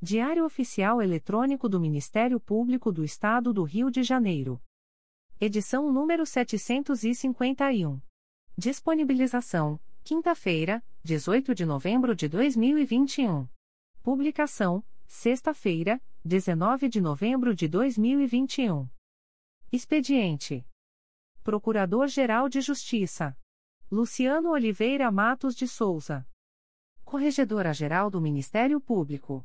Diário Oficial Eletrônico do Ministério Público do Estado do Rio de Janeiro. Edição número 751. Disponibilização: quinta-feira, 18 de novembro de 2021. Publicação: sexta-feira, 19 de novembro de 2021. Expediente: Procurador-Geral de Justiça Luciano Oliveira Matos de Souza. Corregedora-Geral do Ministério Público.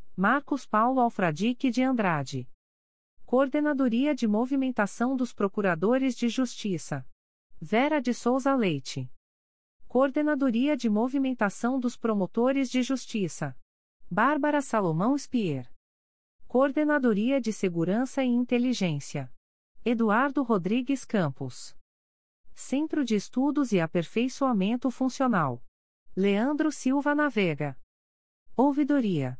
Marcos Paulo Alfradique de Andrade. Coordenadoria de Movimentação dos Procuradores de Justiça. Vera de Souza Leite. Coordenadoria de Movimentação dos Promotores de Justiça. Bárbara Salomão Spier. Coordenadoria de Segurança e Inteligência. Eduardo Rodrigues Campos. Centro de Estudos e Aperfeiçoamento Funcional. Leandro Silva Navega. Ouvidoria.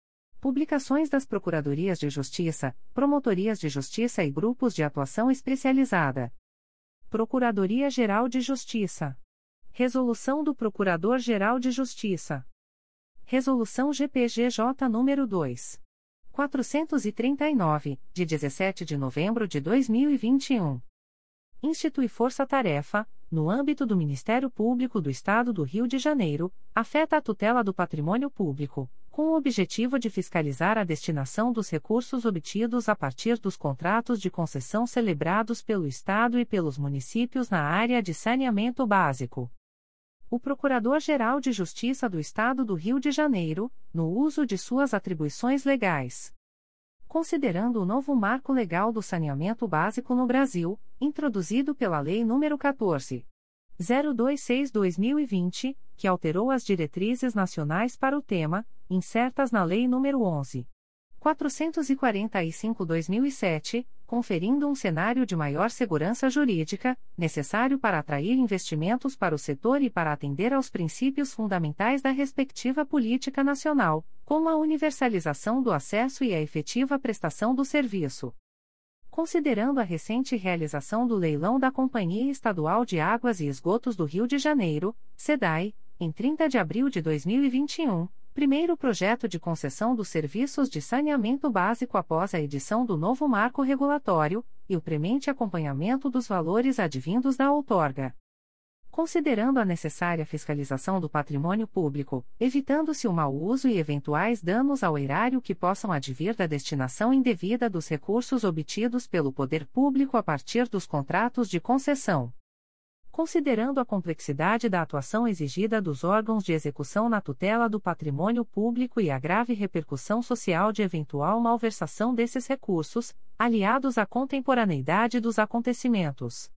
Publicações das Procuradorias de Justiça, Promotorias de Justiça e Grupos de Atuação Especializada. Procuradoria-Geral de Justiça. Resolução do Procurador-Geral de Justiça. Resolução GPGJ nº 2. 439, de 17 de novembro de 2021. Institui força-tarefa, no âmbito do Ministério Público do Estado do Rio de Janeiro, afeta a tutela do patrimônio público, com o objetivo de fiscalizar a destinação dos recursos obtidos a partir dos contratos de concessão celebrados pelo Estado e pelos municípios na área de saneamento básico. O Procurador-Geral de Justiça do Estado do Rio de Janeiro, no uso de suas atribuições legais considerando o novo marco legal do saneamento básico no Brasil, introduzido pela Lei nº 14. 026-2020, que alterou as diretrizes nacionais para o tema, incertas na Lei nº 11. 445-2007, conferindo um cenário de maior segurança jurídica, necessário para atrair investimentos para o setor e para atender aos princípios fundamentais da respectiva política nacional, como a universalização do acesso e a efetiva prestação do serviço. Considerando a recente realização do leilão da Companhia Estadual de Águas e Esgotos do Rio de Janeiro, SEDAI, em 30 de abril de 2021, Primeiro projeto de concessão dos serviços de saneamento básico após a edição do novo marco regulatório e o premente acompanhamento dos valores advindos da outorga. Considerando a necessária fiscalização do patrimônio público, evitando-se o mau uso e eventuais danos ao erário que possam advir da destinação indevida dos recursos obtidos pelo poder público a partir dos contratos de concessão considerando a complexidade da atuação exigida dos órgãos de execução na tutela do patrimônio público e a grave repercussão social de eventual malversação desses recursos, aliados à contemporaneidade dos acontecimentos.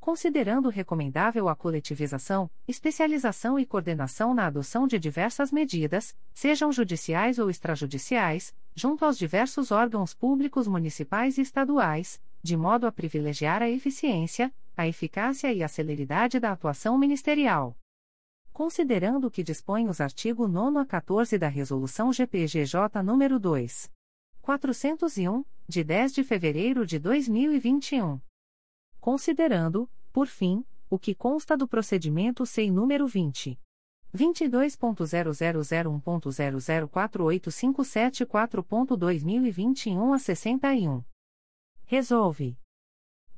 Considerando recomendável a coletivização, especialização e coordenação na adoção de diversas medidas, sejam judiciais ou extrajudiciais, junto aos diversos órgãos públicos municipais e estaduais, de modo a privilegiar a eficiência, a eficácia e a celeridade da atuação ministerial. Considerando o que dispõem os artigos 9 a 14 da Resolução GPGJ nº 2. 401, de 10 de fevereiro de 2021. Considerando, por fim, o que consta do procedimento SEI número 20. 22.0001.0048574.2021 a 61. Resolve.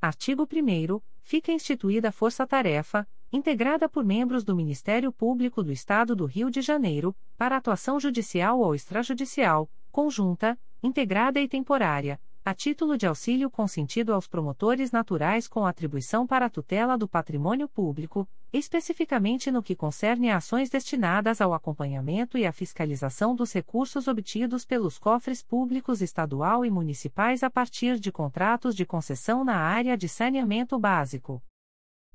Artigo 1 Fica instituída Força-Tarefa, integrada por membros do Ministério Público do Estado do Rio de Janeiro, para atuação judicial ou extrajudicial, conjunta, integrada e temporária, a título de auxílio consentido aos promotores naturais com atribuição para a tutela do patrimônio público, especificamente no que concerne a ações destinadas ao acompanhamento e à fiscalização dos recursos obtidos pelos cofres públicos estadual e municipais a partir de contratos de concessão na área de saneamento básico.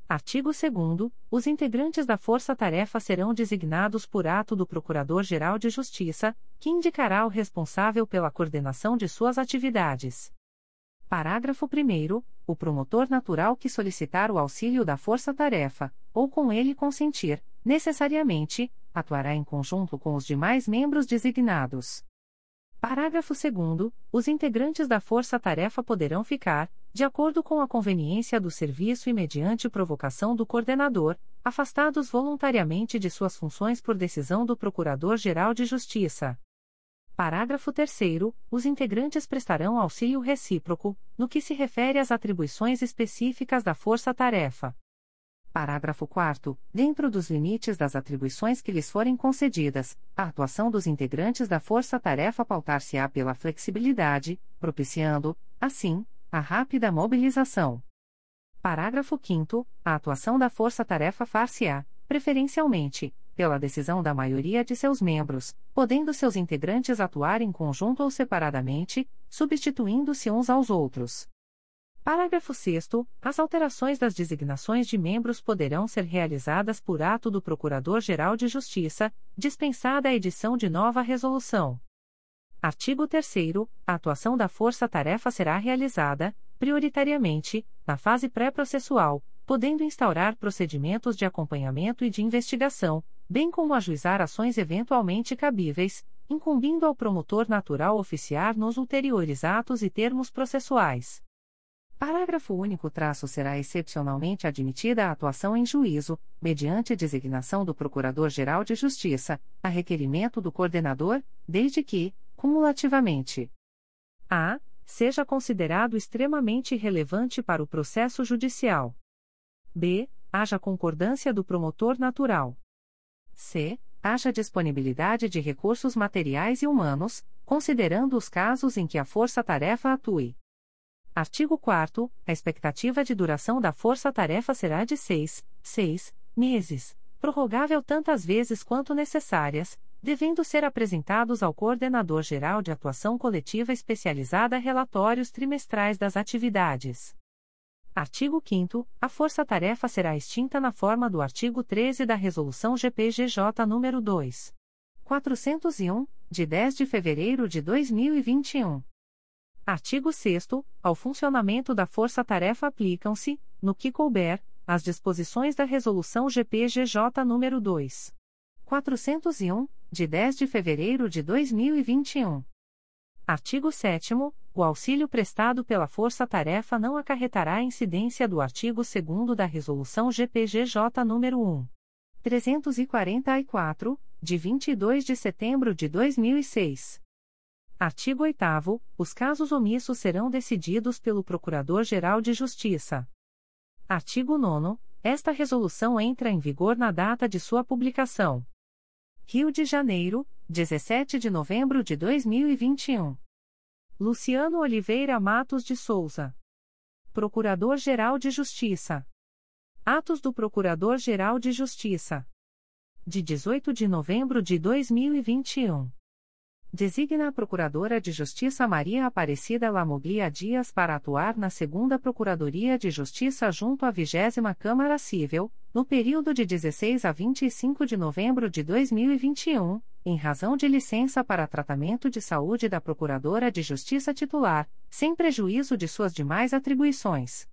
Artigo 2 Os integrantes da força-tarefa serão designados por ato do Procurador-Geral de Justiça, que indicará o responsável pela coordenação de suas atividades. Parágrafo 1 O promotor natural que solicitar o auxílio da força-tarefa, ou com ele consentir, necessariamente, atuará em conjunto com os demais membros designados. Parágrafo 2 Os integrantes da força-tarefa poderão ficar, de acordo com a conveniência do serviço e mediante provocação do coordenador, afastados voluntariamente de suas funções por decisão do Procurador-Geral de Justiça. Parágrafo 3 Os integrantes prestarão auxílio recíproco, no que se refere às atribuições específicas da força-tarefa. Parágrafo 4 Dentro dos limites das atribuições que lhes forem concedidas, a atuação dos integrantes da força-tarefa pautar-se-á pela flexibilidade, propiciando, assim, a rápida mobilização. Parágrafo 5 A atuação da força-tarefa far-se-á, preferencialmente, pela decisão da maioria de seus membros, podendo seus integrantes atuar em conjunto ou separadamente, substituindo-se uns aos outros. Parágrafo 6 As alterações das designações de membros poderão ser realizadas por ato do Procurador-Geral de Justiça, dispensada a edição de nova resolução. Artigo 3 A atuação da força-tarefa será realizada, prioritariamente, na fase pré-processual, podendo instaurar procedimentos de acompanhamento e de investigação, bem como ajuizar ações eventualmente cabíveis, incumbindo ao promotor natural oficiar nos ulteriores atos e termos processuais. Parágrafo único traço será excepcionalmente admitida a atuação em juízo, mediante designação do Procurador-Geral de Justiça, a requerimento do coordenador, desde que, cumulativamente, a. seja considerado extremamente relevante para o processo judicial. b. haja concordância do promotor natural. C. haja disponibilidade de recursos materiais e humanos, considerando os casos em que a força-tarefa atue. Artigo 4 A expectativa de duração da força-tarefa será de seis, seis meses, prorrogável tantas vezes quanto necessárias, devendo ser apresentados ao Coordenador Geral de Atuação Coletiva Especializada relatórios trimestrais das atividades. Artigo 5 A força-tarefa será extinta na forma do artigo 13 da Resolução GPGJ nº 2. 401, de 10 de fevereiro de 2021. Artigo 6 Ao funcionamento da força-tarefa aplicam-se, no que couber, as disposições da Resolução GPGJ nº 2. 401, de 10 de fevereiro de 2021. Artigo 7 O auxílio prestado pela força-tarefa não acarretará incidência do artigo 2 da Resolução GPGJ nº 1. 344, de 22 de setembro de 2006. Artigo 8 Os casos omissos serão decididos pelo Procurador-Geral de Justiça. Artigo 9 Esta resolução entra em vigor na data de sua publicação. Rio de Janeiro, 17 de novembro de 2021. Luciano Oliveira Matos de Souza. Procurador-Geral de Justiça. Atos do Procurador-Geral de Justiça. De 18 de novembro de 2021. Designa a Procuradora de Justiça Maria Aparecida Lamoglia Dias para atuar na Segunda Procuradoria de Justiça junto à 20 Câmara Civil, no período de 16 a 25 de novembro de 2021, em razão de licença para tratamento de saúde da Procuradora de Justiça titular, sem prejuízo de suas demais atribuições.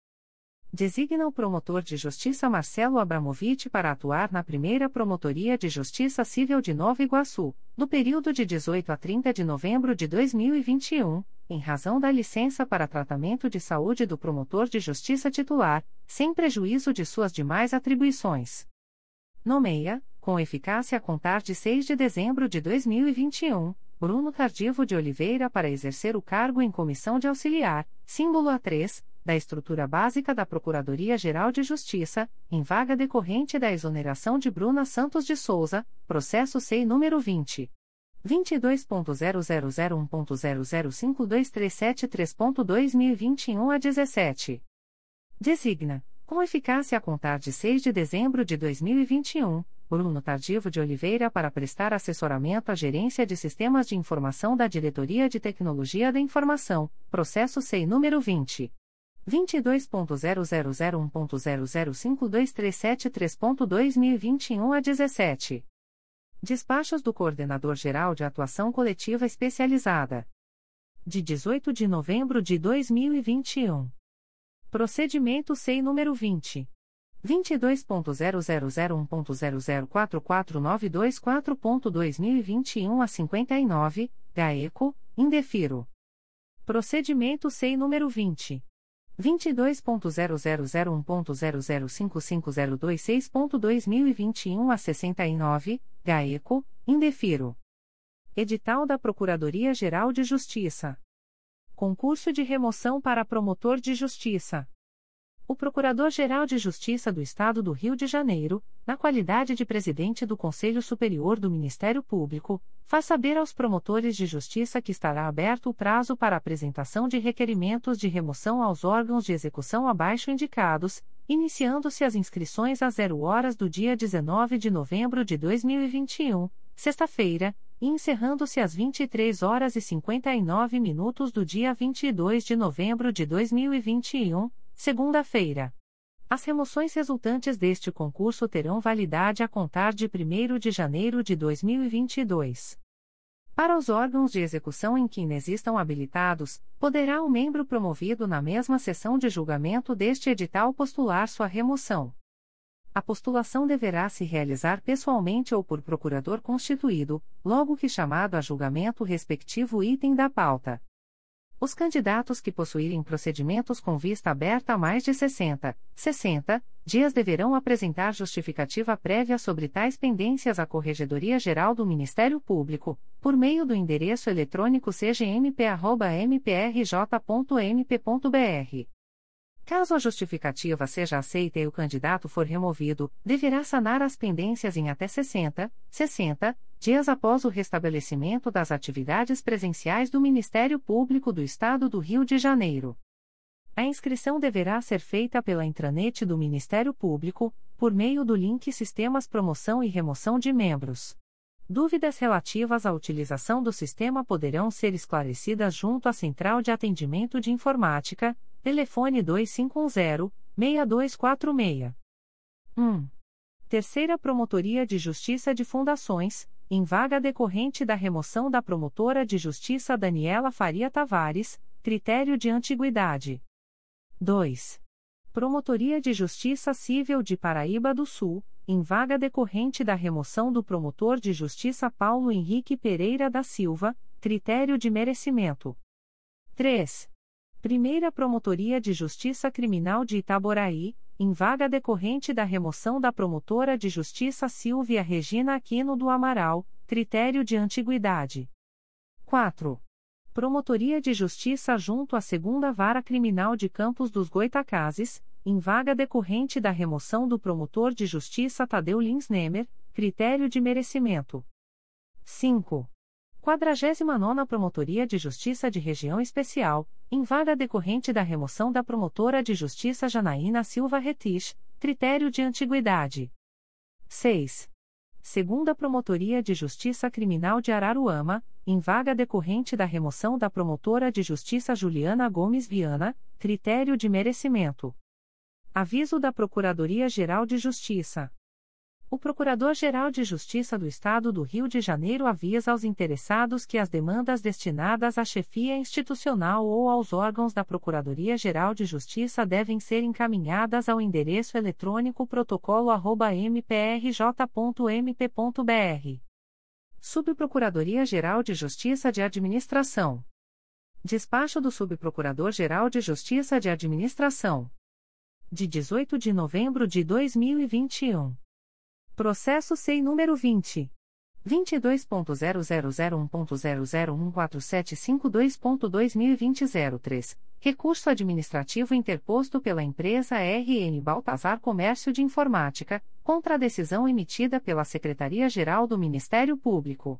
Designa o promotor de justiça Marcelo Abramovich para atuar na primeira Promotoria de Justiça Civil de Nova Iguaçu, no período de 18 a 30 de novembro de 2021, em razão da licença para tratamento de saúde do promotor de justiça titular, sem prejuízo de suas demais atribuições. Nomeia, com eficácia a contar de 6 de dezembro de 2021, Bruno Tardivo de Oliveira para exercer o cargo em comissão de auxiliar, símbolo A3 da estrutura básica da Procuradoria-Geral de Justiça, em vaga decorrente da exoneração de Bruna Santos de Souza, processo SEI número 20. 22.0001.0052373.2021 a 17. Designa, com eficácia a contar de 6 de dezembro de 2021, Bruno Tardivo de Oliveira para prestar assessoramento à Gerência de Sistemas de Informação da Diretoria de Tecnologia da Informação, processo SEI número 20. 22.0001.0052373.2021 a 17. Despachos do Coordenador-Geral de Atuação Coletiva Especializada. De 18 de novembro de 2021. Procedimento SEI número 20. 22.0001.0044924.2021 a 59, GAECO, indefiro. Procedimento SEI número 20. 22.0001.0055026.2021 a 69, GAECO, indefiro. Edital da Procuradoria-Geral de Justiça. Concurso de remoção para promotor de justiça. O Procurador-Geral de Justiça do Estado do Rio de Janeiro, na qualidade de presidente do Conselho Superior do Ministério Público, faz saber aos promotores de justiça que estará aberto o prazo para apresentação de requerimentos de remoção aos órgãos de execução abaixo indicados, iniciando-se as inscrições às 0 horas do dia 19 de novembro de 2021, sexta-feira, e encerrando-se às 23 horas e 59 minutos do dia 22 de novembro de 2021 segunda-feira. As remoções resultantes deste concurso terão validade a contar de 1 de janeiro de 2022. Para os órgãos de execução em que inexistam habilitados, poderá o membro promovido na mesma sessão de julgamento deste edital postular sua remoção. A postulação deverá se realizar pessoalmente ou por procurador constituído, logo que chamado a julgamento respectivo item da pauta. Os candidatos que possuírem procedimentos com vista aberta há mais de 60, 60 dias deverão apresentar justificativa prévia sobre tais pendências à Corregedoria Geral do Ministério Público, por meio do endereço eletrônico cgmp@mprj.mp.br. Caso a justificativa seja aceita e o candidato for removido, deverá sanar as pendências em até 60, 60 dias após o restabelecimento das atividades presenciais do Ministério Público do Estado do Rio de Janeiro. A inscrição deverá ser feita pela intranet do Ministério Público, por meio do link Sistemas Promoção e Remoção de Membros. Dúvidas relativas à utilização do sistema poderão ser esclarecidas junto à Central de Atendimento de Informática, Telefone 2510-6246. 1. Terceira Promotoria de Justiça de Fundações, em vaga decorrente da remoção da promotora de justiça Daniela Faria Tavares, critério de antiguidade. 2. Promotoria de Justiça Civil de Paraíba do Sul, em vaga decorrente da remoção do promotor de justiça Paulo Henrique Pereira da Silva, critério de merecimento. 3. Primeira Promotoria de Justiça Criminal de Itaboraí, em vaga decorrente da remoção da promotora de justiça Silvia Regina Aquino do Amaral, critério de antiguidade. 4. Promotoria de Justiça junto à Segunda Vara Criminal de Campos dos Goitacazes, em vaga decorrente da remoção do promotor de justiça Tadeu Lins Nemer, critério de merecimento. 5. 49 Promotoria de Justiça de Região Especial, em vaga decorrente da remoção da promotora de justiça Janaína Silva Retich, critério de antiguidade. 6. Segunda Promotoria de Justiça Criminal de Araruama, em vaga decorrente da remoção da promotora de justiça Juliana Gomes Viana, critério de merecimento. Aviso da Procuradoria-Geral de Justiça. O Procurador-Geral de Justiça do Estado do Rio de Janeiro avisa aos interessados que as demandas destinadas à chefia institucional ou aos órgãos da Procuradoria-Geral de Justiça devem ser encaminhadas ao endereço eletrônico protocolo@mprj.mp.br. Subprocuradoria-Geral de Justiça de Administração. Despacho do Subprocurador-Geral de Justiça de Administração. De 18 de novembro de 2021. Processo SEI número 20. 22.0001.0014752.2020 Recurso administrativo interposto pela empresa RN Baltazar Comércio de Informática, contra a decisão emitida pela Secretaria-Geral do Ministério Público.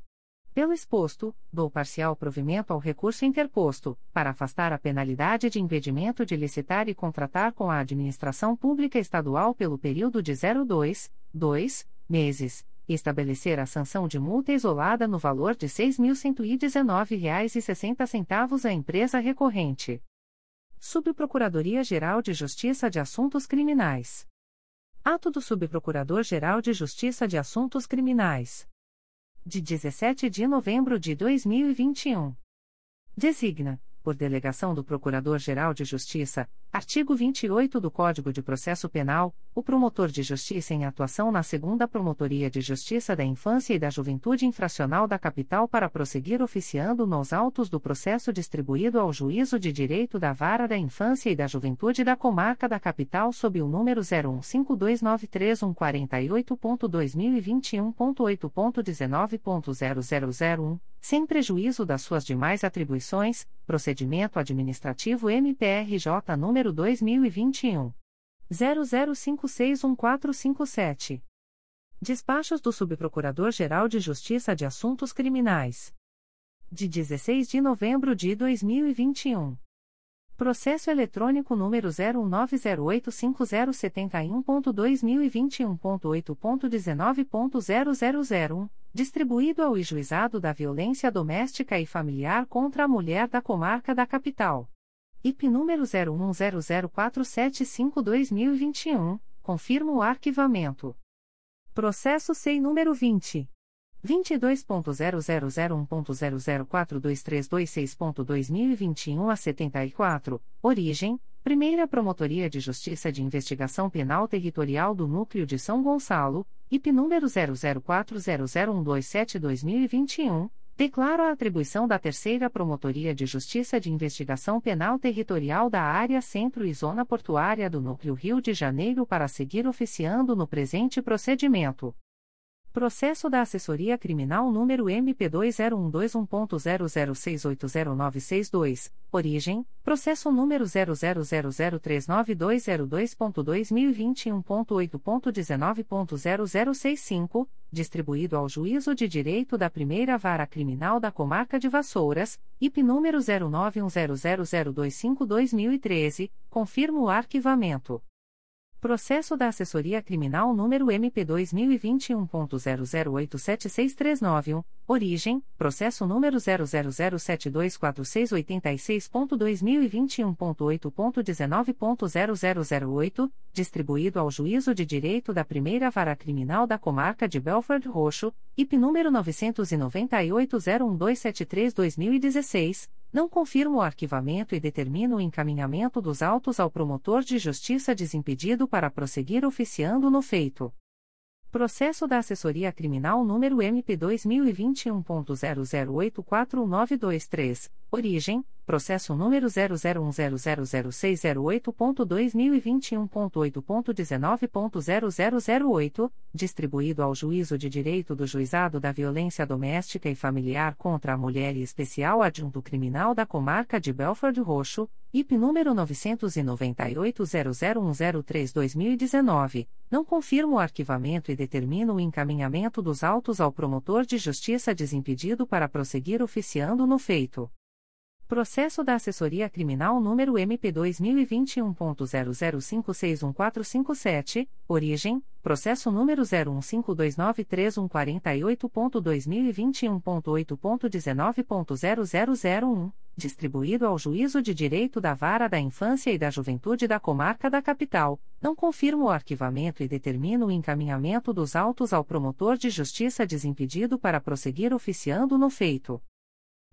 Pelo exposto, dou parcial provimento ao recurso interposto, para afastar a penalidade de impedimento de licitar e contratar com a administração pública estadual pelo período de 02, 2 meses, estabelecer a sanção de multa isolada no valor de R$ 6.119,60 à empresa recorrente. Subprocuradoria-Geral de Justiça de Assuntos Criminais. Ato do Subprocurador-Geral de Justiça de Assuntos Criminais. De 17 de novembro de 2021. Designa, por delegação do Procurador-Geral de Justiça, artigo 28 do Código de Processo Penal, o promotor de justiça em atuação na Segunda Promotoria de Justiça da Infância e da Juventude Infracional da Capital para prosseguir oficiando nos autos do processo distribuído ao Juízo de Direito da Vara da Infância e da Juventude da Comarca da Capital sob o número 0152931428.2021.8.19.0001 sem prejuízo das suas demais atribuições, procedimento administrativo MPRJ número 2021 00561457. Despachos do Subprocurador-Geral de Justiça de Assuntos Criminais. De 16 de novembro de 2021. Processo eletrônico número 019085071.2021.8.19.0001, distribuído ao Juizado da Violência Doméstica e Familiar contra a Mulher da Comarca da Capital. IP número 01004752-2021, confirma o arquivamento. Processo SEI número 20. 22.0001.0042326.2021 a 74, origem, Primeira Promotoria de Justiça de Investigação Penal Territorial do Núcleo de São Gonçalo, IP número 00400127-2021, declaro a atribuição da Terceira Promotoria de Justiça de Investigação Penal Territorial da Área Centro e Zona Portuária do Núcleo Rio de Janeiro para seguir oficiando no presente procedimento. Processo da Assessoria Criminal número MP20121006809662. Origem: Processo número 000390202.2021.8.19.0065, distribuído ao Juízo de Direito da Primeira Vara Criminal da Comarca de Vassouras, IP número 09100025-2013, confirma o arquivamento. Processo da Assessoria Criminal número MP2021.00876391, origem, processo número 000724686.2021.8.19.0008, distribuído ao Juízo de Direito da Primeira Vara Criminal da Comarca de Belford Roxo, IP número 998-01273-2016 não confirmo o arquivamento e determino o encaminhamento dos autos ao promotor de justiça desimpedido para prosseguir oficiando no feito. Processo da Assessoria Criminal número MP2021.00841923. Origem: Processo número 001000608.2021.8.19.0008, distribuído ao Juízo de Direito do Juizado da Violência Doméstica e Familiar contra a Mulher e Especial Adjunto Criminal da Comarca de Belford Roxo, IP número 998-00103-2019, não confirmo o arquivamento e determino o encaminhamento dos autos ao promotor de justiça desimpedido para prosseguir oficiando no feito. Processo da Assessoria Criminal número MP2021.00561457, origem, processo número 015293148.2021.8.19.0001, distribuído ao Juízo de Direito da Vara da Infância e da Juventude da Comarca da Capital, não confirmo o arquivamento e determino o encaminhamento dos autos ao promotor de justiça desimpedido para prosseguir oficiando no feito.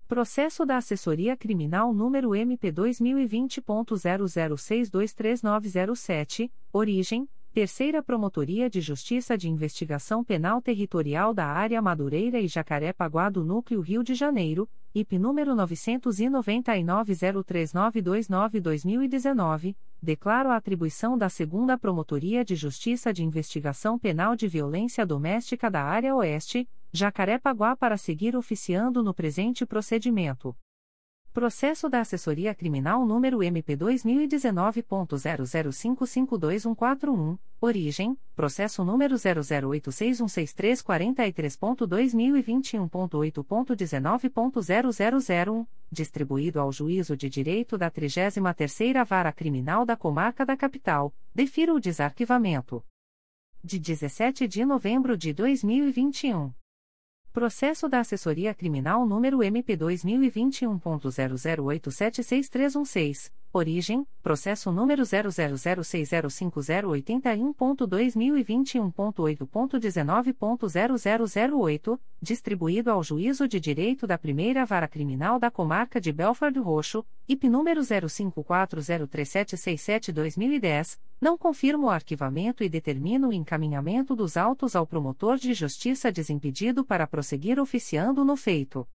Processo da Assessoria Criminal número MP2020.00623907, origem, Terceira Promotoria de Justiça de Investigação Penal Territorial da Área Madureira e Jacaré-Paguá do Núcleo Rio de Janeiro, IP número 999-03929-2019, declaro a atribuição da Segunda Promotoria de Justiça de Investigação Penal de Violência Doméstica da Área Oeste, Jacaré-Paguá para seguir oficiando no presente procedimento. Processo da Assessoria Criminal número MP2019.00552141, origem, processo número 008616343.2021.8.19.0001, distribuído ao Juízo de Direito da 33ª Vara Criminal da Comarca da Capital, defiro o desarquivamento. De 17 de novembro de 2021. Processo da Assessoria Criminal número MP2021.00876316. Origem: Processo número 000605081.2021.8.19.0008, distribuído ao Juízo de Direito da Primeira Vara Criminal da Comarca de Belford Roxo, IP número 05403767-2010, não confirmo o arquivamento e determino o encaminhamento dos autos ao promotor de justiça desimpedido para prosseguir oficiando no feito.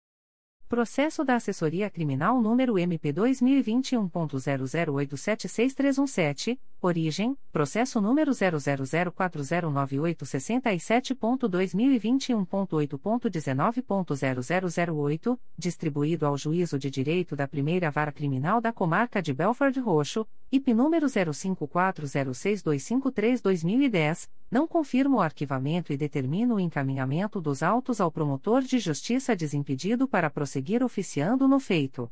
Processo da Assessoria Criminal número MP2021.00876317, origem, processo número 000409867.2021.8.19.0008, distribuído ao Juízo de Direito da Primeira Vara Criminal da Comarca de Belford Roxo, IP número 05406253-2010, não confirmo o arquivamento e determino o encaminhamento dos autos ao promotor de justiça desimpedido para prosseguir seguir oficiando no feito.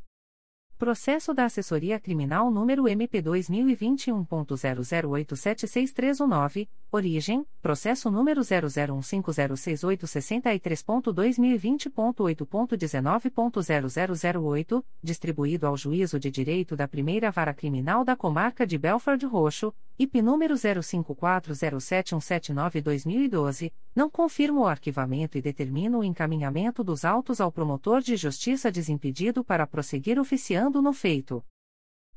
Processo da Assessoria Criminal número MP2021.00876319, origem, processo número 001506863.2020.8.19.0008, distribuído ao Juízo de Direito da Primeira Vara Criminal da Comarca de Belford Roxo, IP número 05407179-2012, não confirmo o arquivamento e determino o encaminhamento dos autos ao promotor de justiça desimpedido para prosseguir oficiando no feito.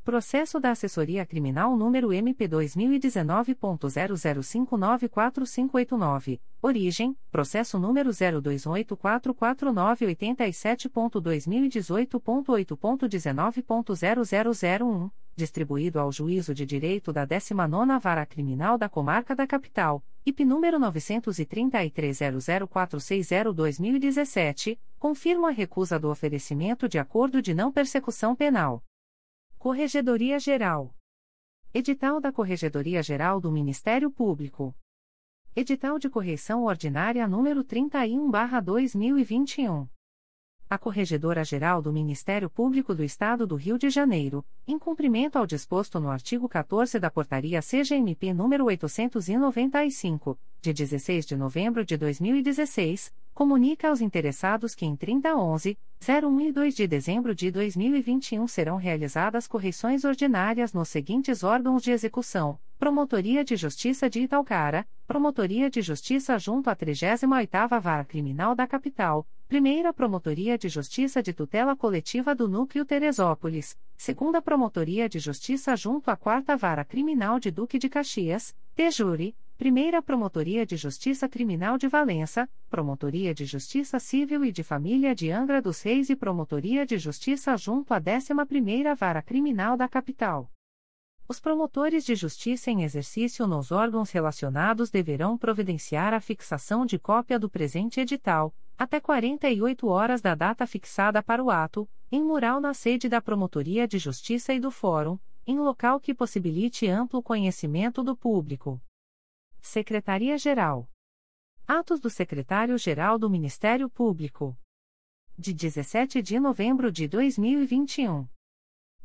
Processo da Assessoria Criminal número MP2019.00594589. Origem: Processo número 028448987.2018.8.19.0001, distribuído ao Juízo de Direito da 19ª Vara Criminal da Comarca da Capital, IP número 933.00460-2017, confirma a recusa do oferecimento de acordo de não persecução penal. Corregedoria Geral. Edital da Corregedoria Geral do Ministério Público. Edital de Correição Ordinária número 31/2021. A Corregedora Geral do Ministério Público do Estado do Rio de Janeiro, em cumprimento ao disposto no artigo 14 da Portaria CGMP número 895, de 16 de novembro de 2016, comunica aos interessados que em 3011, 01 e 2 de dezembro de 2021 serão realizadas correções ordinárias nos seguintes órgãos de execução: Promotoria de Justiça de Italcara, Promotoria de Justiça junto à 38ª Vara Criminal da Capital, Primeira Promotoria de Justiça de Tutela Coletiva do Núcleo Teresópolis, Segunda Promotoria de Justiça junto à 4 Vara Criminal de Duque de Caxias, Tejuri, Primeira Promotoria de Justiça Criminal de Valença, Promotoria de Justiça Civil e de Família de Angra dos Reis e Promotoria de Justiça junto à 11ª Vara Criminal da Capital. Os promotores de justiça em exercício nos órgãos relacionados deverão providenciar a fixação de cópia do presente edital, até 48 horas da data fixada para o ato, em mural na sede da Promotoria de Justiça e do Fórum, em local que possibilite amplo conhecimento do público. Secretaria-Geral. Atos do Secretário-Geral do Ministério Público. de 17 de novembro de 2021.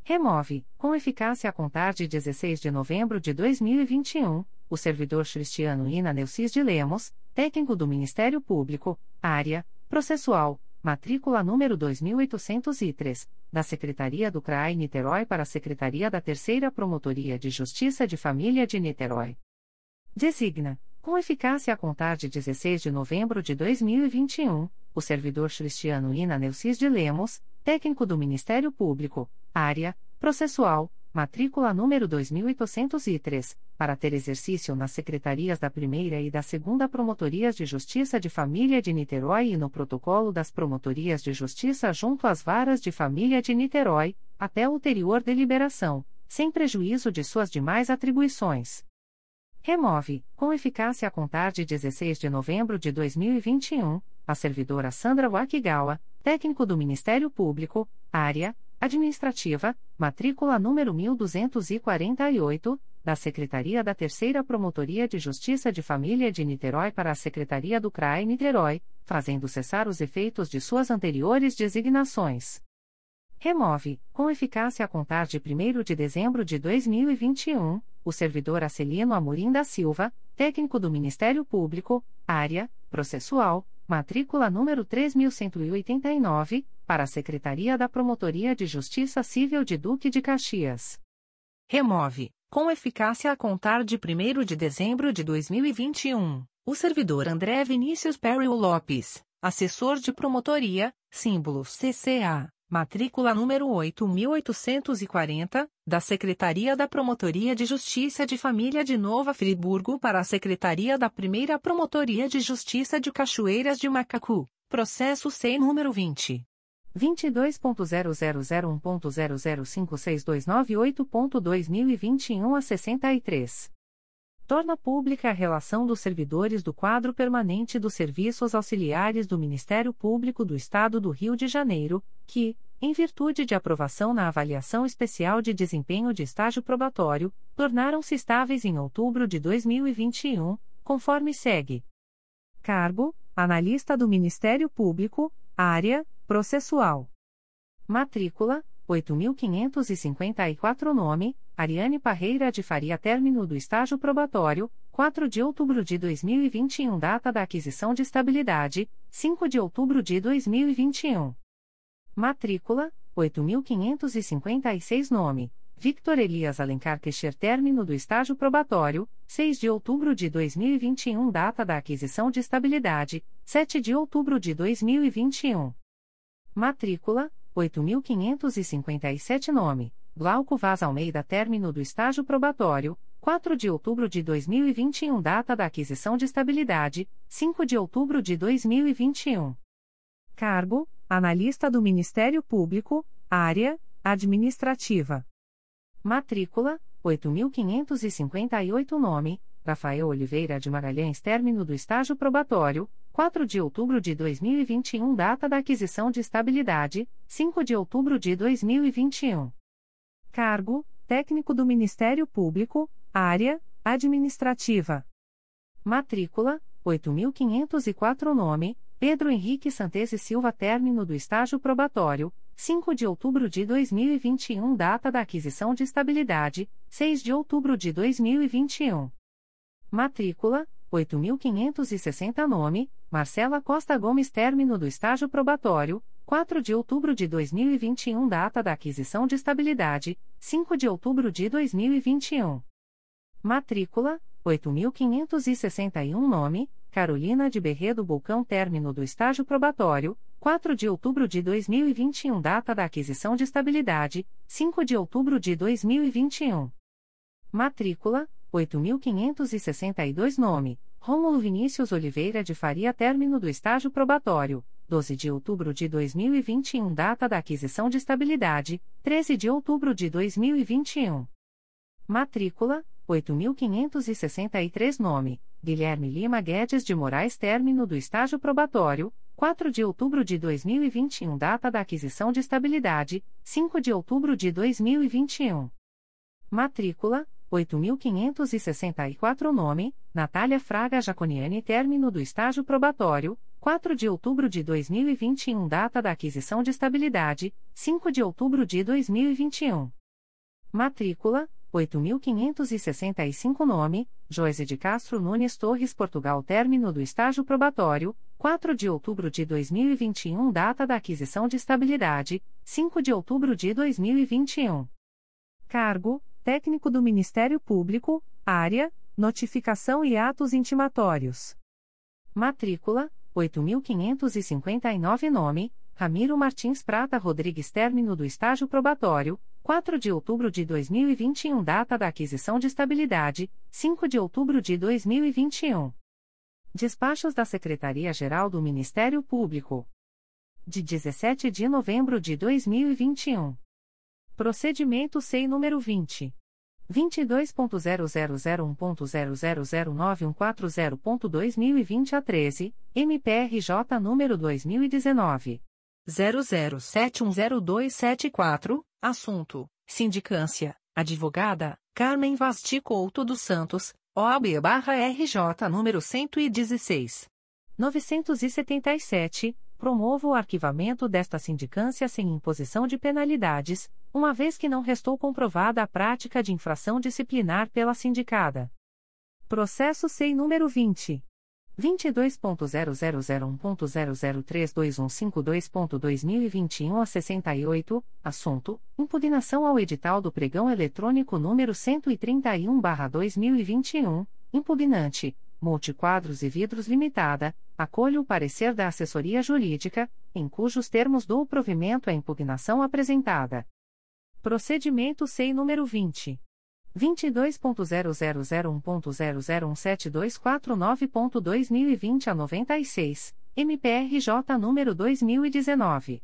Remove, com eficácia a contar de 16 de novembro de 2021, o servidor Cristiano Ina Neucis de Lemos, técnico do Ministério Público, área, processual, matrícula número 2803, da Secretaria do CRAI Niterói para a Secretaria da Terceira Promotoria de Justiça de Família de Niterói. Designa, com eficácia a contar de 16 de novembro de 2021, o servidor Cristiano Ina Neucis de Lemos, técnico do Ministério Público, área, processual, matrícula número 2803, para ter exercício nas secretarias da Primeira e da Segunda Promotorias de Justiça de Família de Niterói e no protocolo das Promotorias de Justiça junto às varas de família de Niterói, até ulterior deliberação, sem prejuízo de suas demais atribuições. Remove, com eficácia a contar de 16 de novembro de 2021, a servidora Sandra Wakigawa, técnico do Ministério Público, área administrativa, matrícula número 1248, da Secretaria da Terceira Promotoria de Justiça de Família de Niterói para a Secretaria do CRAE Niterói, fazendo cessar os efeitos de suas anteriores designações. Remove, com eficácia a contar de 1 de dezembro de 2021, o servidor Acelino Amorim da Silva, técnico do Ministério Público, área, processual, matrícula número 3189, para a Secretaria da Promotoria de Justiça Civil de Duque de Caxias. Remove, com eficácia a contar de 1 de dezembro de 2021, o servidor André Vinícius Perry Lopes, assessor de promotoria, símbolo CCA matrícula número 8840, da Secretaria da Promotoria de Justiça de Família de Nova Friburgo para a Secretaria da Primeira Promotoria de Justiça de Cachoeiras de Macacu, processo sem número 20. 22.0001.0056298.2021 a 63. Torna pública a relação dos servidores do quadro permanente dos serviços auxiliares do Ministério Público do Estado do Rio de Janeiro, que, em virtude de aprovação na avaliação especial de desempenho de estágio probatório, tornaram-se estáveis em outubro de 2021, conforme segue: Cargo: Analista do Ministério Público, área processual. Matrícula: 8.554 Nome: Ariane Parreira de Faria Término do estágio probatório, 4 de outubro de 2021 Data da aquisição de estabilidade, 5 de outubro de 2021. Matrícula: 8.556 Nome: Victor Elias Alencar Queixer Término do estágio probatório, 6 de outubro de 2021 Data da aquisição de estabilidade, 7 de outubro de 2021. Matrícula: 8.557 nome, Glauco Vaz Almeida término do estágio probatório, 4 de outubro de 2021 data da aquisição de estabilidade, 5 de outubro de 2021. Cargo, analista do Ministério Público, área, administrativa. Matrícula, 8.558 nome, Rafael Oliveira de Magalhães término do estágio probatório, 4 de outubro de 2021 Data da aquisição de estabilidade, 5 de outubro de 2021. Cargo: Técnico do Ministério Público, Área: Administrativa. Matrícula: 8.504 Nome: Pedro Henrique Santese Silva Término do estágio probatório, 5 de outubro de 2021 Data da aquisição de estabilidade, 6 de outubro de 2021. Matrícula: 8.560 Nome: Marcela Costa Gomes Término do estágio probatório, 4 de outubro de 2021 Data da aquisição de estabilidade, 5 de outubro de 2021. Matrícula, 8.561 Nome, Carolina de Berredo Bulcão Término do estágio probatório, 4 de outubro de 2021 Data da aquisição de estabilidade, 5 de outubro de 2021. Matrícula, 8.562 Nome, Rômulo Vinícius Oliveira de Faria Término do estágio probatório, 12 de outubro de 2021 Data da aquisição de estabilidade, 13 de outubro de 2021. Matrícula, 8.563 Nome, Guilherme Lima Guedes de Moraes Término do estágio probatório, 4 de outubro de 2021 Data da aquisição de estabilidade, 5 de outubro de 2021. Matrícula, 8.564 Nome, Natália Fraga Jaconiani Término do estágio probatório, 4 de outubro de 2021 Data da aquisição de estabilidade, 5 de outubro de 2021. Matrícula, 8.565 Nome, Joyce de Castro Nunes Torres Portugal Término do estágio probatório, 4 de outubro de 2021 Data da aquisição de estabilidade, 5 de outubro de 2021. Cargo, Técnico do Ministério Público, Área, Notificação e Atos Intimatórios. Matrícula, 8.559 Nome, Ramiro Martins Prata Rodrigues Término do estágio probatório, 4 de outubro de 2021 Data da aquisição de estabilidade, 5 de outubro de 2021. Despachos da Secretaria-Geral do Ministério Público. De 17 de novembro de 2021. Procedimento SEI número 20. 22.0001.0009140.2020 a 13, MPRJ número 2019. 00710274, assunto: Sindicância, advogada, Carmen Vasti Couto dos Santos, OAB-RJ número 116. 977, promovo o arquivamento desta sindicância sem imposição de penalidades, uma vez que não restou comprovada a prática de infração disciplinar pela sindicada. Processo SEI número 20. 22.0001.0032152.2021 a 68, assunto: impugnação ao edital do pregão eletrônico número 131/2021, impugnante, Multiquadros e Vidros Limitada, acolho o parecer da assessoria jurídica, em cujos termos dou provimento à impugnação apresentada. Procedimento SEI número 20 22.0001.0017249.2020 a 96, MPRJ número 2019.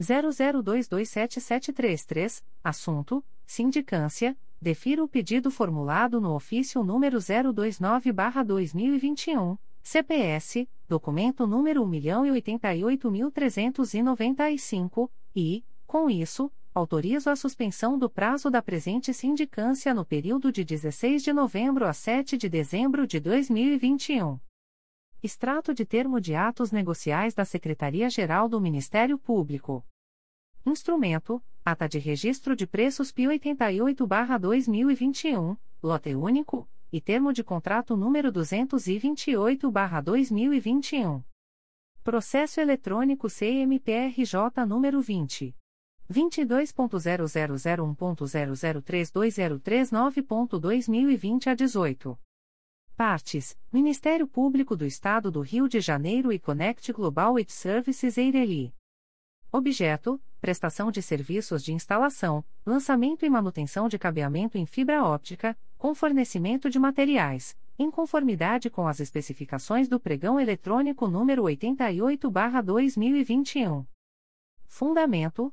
00227733, assunto: Sindicância, defiro o pedido formulado no ofício número 029-2021, CPS, documento número 1.088.395, e, com isso, autorizo a suspensão do prazo da presente sindicância no período de 16 de novembro a 7 de dezembro de 2021. Extrato de termo de atos negociais da Secretaria-Geral do Ministério Público. Instrumento: Ata de Registro de Preços PI 88/2021, lote único, e termo de contrato número 228/2021. Processo eletrônico CMPRJ número 20 22.0001.0032039.2020 a 18. Partes: Ministério Público do Estado do Rio de Janeiro e Connect Global It Services Eireli. Objeto: prestação de serviços de instalação, lançamento e manutenção de cabeamento em fibra óptica, com fornecimento de materiais, em conformidade com as especificações do pregão eletrônico número 88/2021. Fundamento: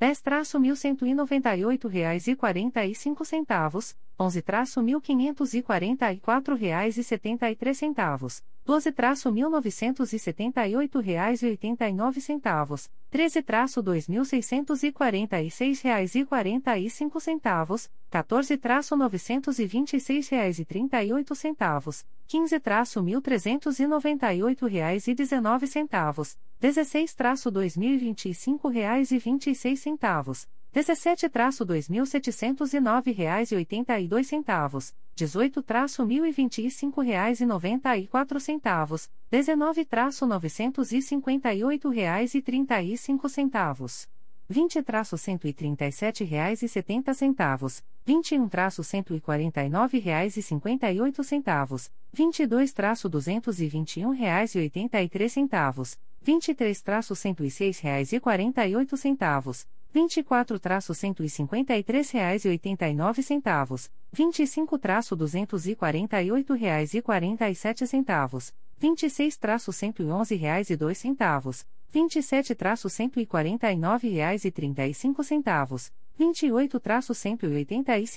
10-1.198 reais e 45 centavos, 11-1.544 reais e 73 centavos, 12-1.978 reais e 89 centavos, 13-2.646 reais e 45 centavos, 14-926 reais e 38 centavos, 15-1.398 reais e 19 centavos, 16-2025 reais e 26 centavos, 17-2709 reais e 82 centavos, 18-1025 reais e 94 centavos, 19-958 reais e 35 centavos. 20-137 reais e 70 centavos, 21-149 reais e 58 centavos, 22-221 reais e 83 centavos, 7-18,18, 8-59,72, 9-149,12, 10-1.198,45, 11-1.544,73, 12-1.978,89, 13-2.646,45, 14-926,38, 15-1.398,19, 16-2025,26, 17-2.709,82, 18-1.025,94, 19-958,35, 20-137,70, 21-149,58, 22-221,83, 23-106,48, 24-153,89, 25-248,47,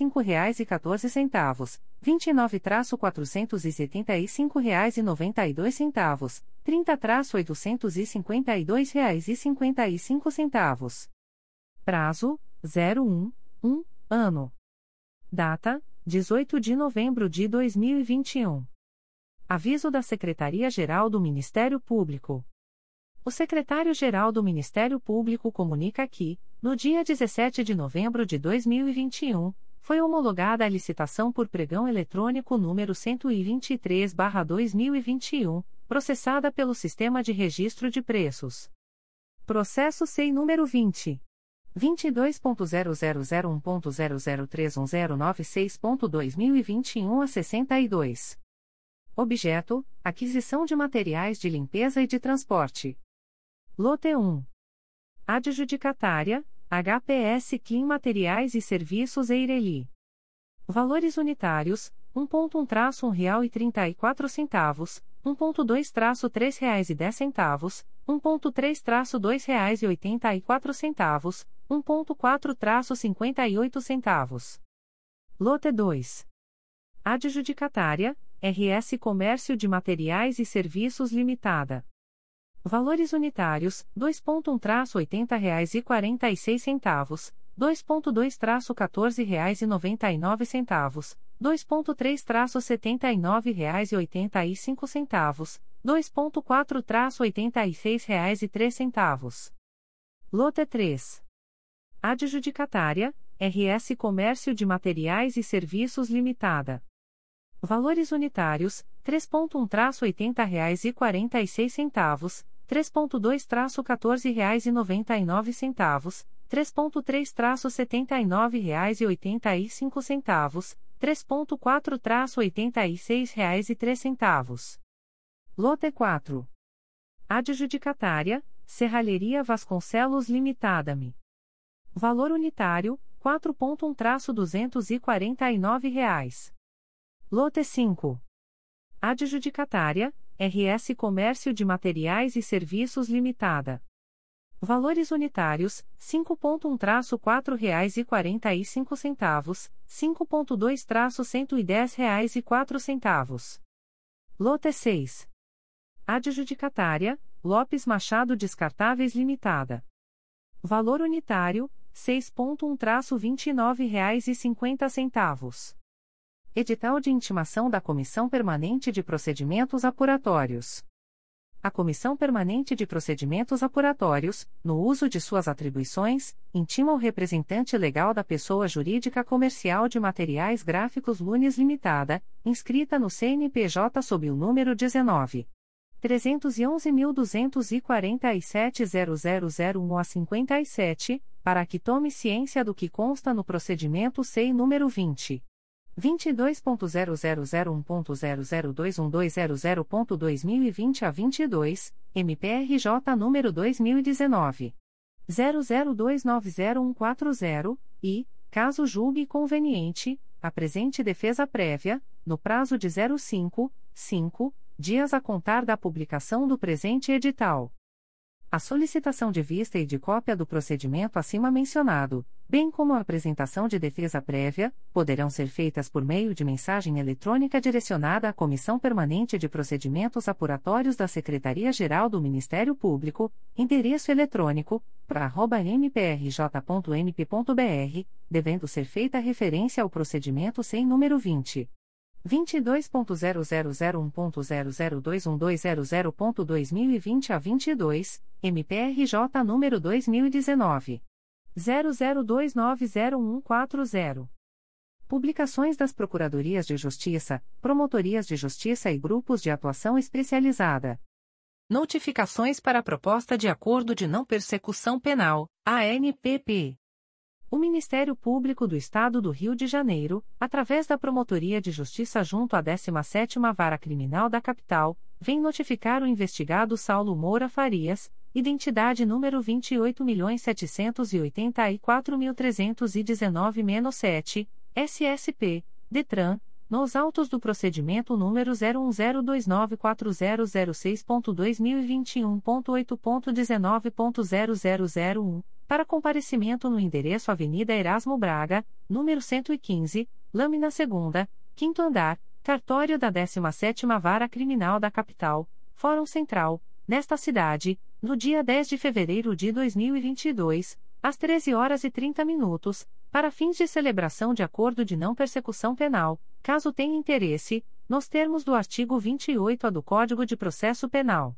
26-111,02, 27-149,35, 28-185,14, 29-475,92, 30-852,55. Prazo: 01, 1, ano. Data: 18 de novembro de 2021. Aviso da Secretaria-Geral do Ministério Público. O secretário-geral do Ministério Público comunica que, no dia 17 de novembro de 2021, foi homologada a licitação por pregão eletrônico número 123/2021, processada pelo Sistema de Registro de Preços. Processo SEI número 20 22.0001.0031096.2021 a 62. Objeto: aquisição de materiais de limpeza e de transporte. Lote 1. Adjudicatária: HPS Clean Materiais e Serviços Eireli. Valores unitários: 1.1 real e 34 centavos, 1.2 traço R$ reais e 10 centavos, 1.3 traço R$ reais e 84 centavos, 1.4 traço 58 centavos. Lote 2. Adjudicatária: RS Comércio de Materiais e Serviços Limitada. Valores unitários: 2.1-80 reais e 46 centavos, 2.2-14 reais e 99 centavos, 2.3-79 reais e 85 centavos, 2.4-86 reais e 3 centavos. Lote 3. Adjudicatária: RS Comércio de Materiais e Serviços Limitada. Valores unitários: 3.1-80 reais e 46 centavos, 3.2-14 reais e 99 centavos, 3.3-79 reais e 85 centavos, 3.4-86 reais e 3 centavos. Lote 4. Adjudicatária: Serralheria Vasconcelos Limitada-me. Valor unitário: 4.1-249 reais. Lote 5. Adjudicatária: RS Comércio de Materiais e Serviços Limitada. Valores unitários: 5.1-4 reais e 45 centavos, 5.2-110 reais e 4 centavos. Lote 6. Adjudicatária: Lopes Machado Descartáveis Limitada. Valor unitário: 6.1-29 reais e 50 centavos. Edital de intimação da Comissão Permanente de Procedimentos Apuratórios. A Comissão Permanente de Procedimentos Apuratórios, no uso de suas atribuições, intima o representante legal da pessoa jurídica comercial de materiais gráficos Lunes Limitada, inscrita no CNPJ sob o número 19. 311.247.0001 a 57, para que tome ciência do que consta no procedimento SEI número 20. 22.0001.0021200.2020 a 22, MPRJ número 2019. 00290140, e, caso julgue conveniente, apresente defesa prévia, no prazo de 05, 5, dias a contar da publicação do presente edital. A solicitação de vista e de cópia do procedimento acima mencionado, bem como a apresentação de defesa prévia, poderão ser feitas por meio de mensagem eletrônica direcionada à Comissão Permanente de Procedimentos Apuratórios da Secretaria-Geral do Ministério Público, endereço eletrônico, para@mprj.mp.br, devendo ser feita referência ao procedimento sem número 20. 22.0001.0021200.2020 a 22, MPRJ número 2019. 00290140. Publicações das Procuradorias de Justiça, Promotorias de Justiça e Grupos de Atuação Especializada. Notificações para a Proposta de Acordo de Não Persecução Penal, ANPP. O Ministério Público do Estado do Rio de Janeiro, através da Promotoria de Justiça junto à 17ª Vara Criminal da Capital, vem notificar o investigado Saulo Moura Farias, identidade número 28.784.319-7, SSP, DETRAN, nos autos do procedimento número 0102940026.2021.8.19.0001, para comparecimento no endereço Avenida Erasmo Braga, número 115, Lâmina Segunda, Quinto Andar, Cartório da 17ª Vara Criminal da Capital, Fórum Central, nesta cidade, no dia 10 de fevereiro de 2022, às 13 horas e 30 minutos, para fins de celebração de acordo de não persecução penal, caso tenha interesse, nos termos do artigo 28-A do Código de Processo Penal.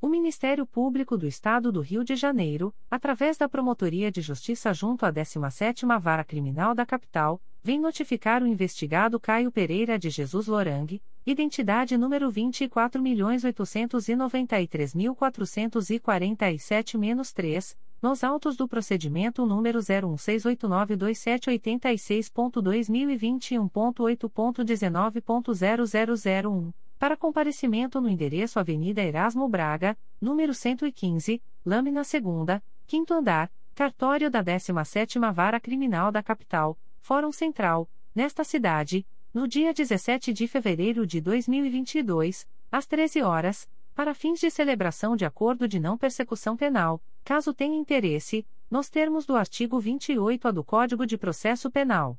O Ministério Público do Estado do Rio de Janeiro, através da Promotoria de Justiça junto à 17ª Vara Criminal da Capital, vem notificar o investigado Caio Pereira de Jesus Lorangue, identidade número 24.893.447-3, nos autos do procedimento número 016892786.2021.8.19.0001, para comparecimento no endereço Avenida Erasmo Braga, número 115, Lâmina Segunda, Quinto Andar, Cartório da 17ª Vara Criminal da Capital, Fórum Central, nesta cidade, no dia 17 de fevereiro de 2022, às 13 horas, para fins de celebração de acordo de não persecução penal, caso tenha interesse, nos termos do artigo 28-A do Código de Processo Penal.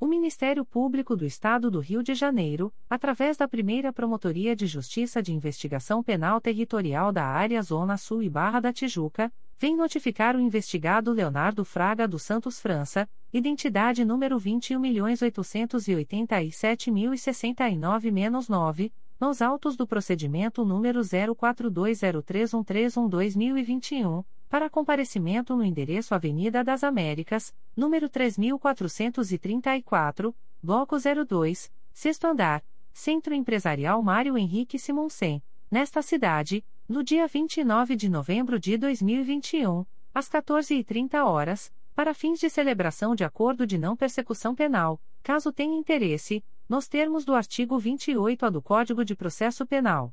O Ministério Público do Estado do Rio de Janeiro, através da primeira Promotoria de Justiça de Investigação Penal Territorial da Área Zona Sul e Barra da Tijuca, vem notificar o investigado Leonardo Fraga dos Santos França, identidade número 21.887.069-9, nos autos do procedimento número 04203131-2021 para comparecimento no endereço Avenida das Américas, número 3434, Bloco 02, Sexto Andar, Centro Empresarial Mário Henrique Simonsen, nesta cidade, no dia 29 de novembro de 2021, às 14h30 horas, para fins de celebração de acordo de não persecução penal, caso tenha interesse, nos termos do artigo 28-A do Código de Processo Penal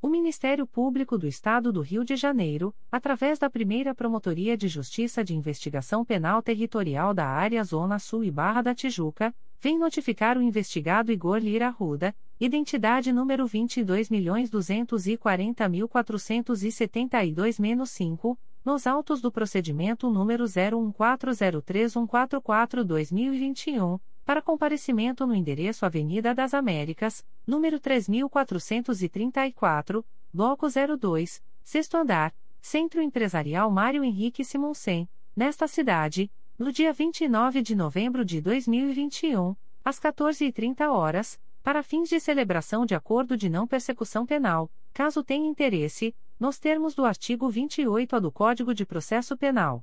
O Ministério Público do Estado do Rio de Janeiro, através da primeira Promotoria de Justiça de Investigação Penal Territorial da Área Zona Sul e Barra da Tijuca, vem notificar o investigado Igor Lira Ruda, identidade número 22.240.472-5, nos autos do procedimento número 01403144-2021 para comparecimento no endereço Avenida das Américas, número 3434, Bloco 02, Sexto Andar, Centro Empresarial Mário Henrique Simonsen, nesta cidade, no dia 29 de novembro de 2021, às 14h30 horas, para fins de celebração de acordo de não persecução penal, caso tenha interesse, nos termos do artigo 28-A do Código de Processo Penal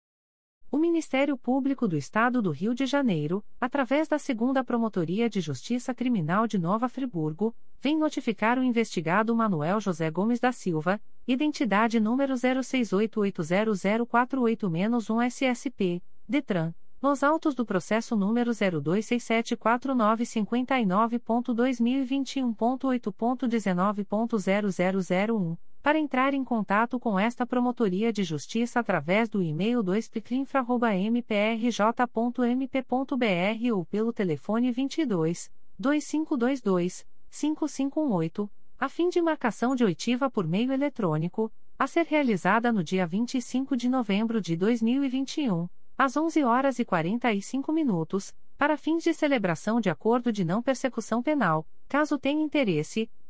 O Ministério Público do Estado do Rio de Janeiro, através da Segunda Promotoria de Justiça Criminal de Nova Friburgo, vem notificar o investigado Manuel José Gomes da Silva, identidade número 06880048-1 SSP, DETRAN, nos autos do processo número 02674959.2021.8.19.0001 para entrar em contato com esta Promotoria de Justiça através do e-mail 2piclinfra.mprj.mp.br ou pelo telefone 22 2522 5518, a fim de marcação de oitiva por meio eletrônico, a ser realizada no dia 25 de novembro de 2021, às 11 horas e 45 minutos, para fins de celebração de acordo de não persecução penal, caso tenha interesse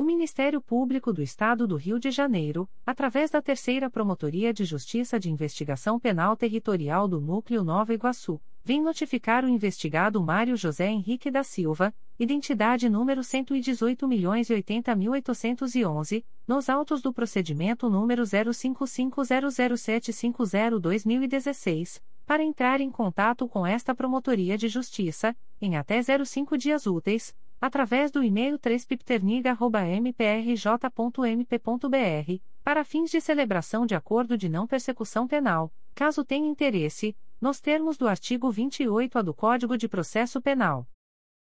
O Ministério Público do Estado do Rio de Janeiro, através da Terceira Promotoria de Justiça de Investigação Penal Territorial do Núcleo Nova Iguaçu, vem notificar o investigado Mário José Henrique da Silva, identidade número 118.080.811, nos autos do procedimento número 05500750-2016, para entrar em contato com esta Promotoria de Justiça, em até 05 dias úteis, através do e-mail 3pipterniga.mprj.mp.br, para fins de celebração de acordo de não persecução penal, caso tenha interesse, nos termos do artigo 28-A do Código de Processo Penal.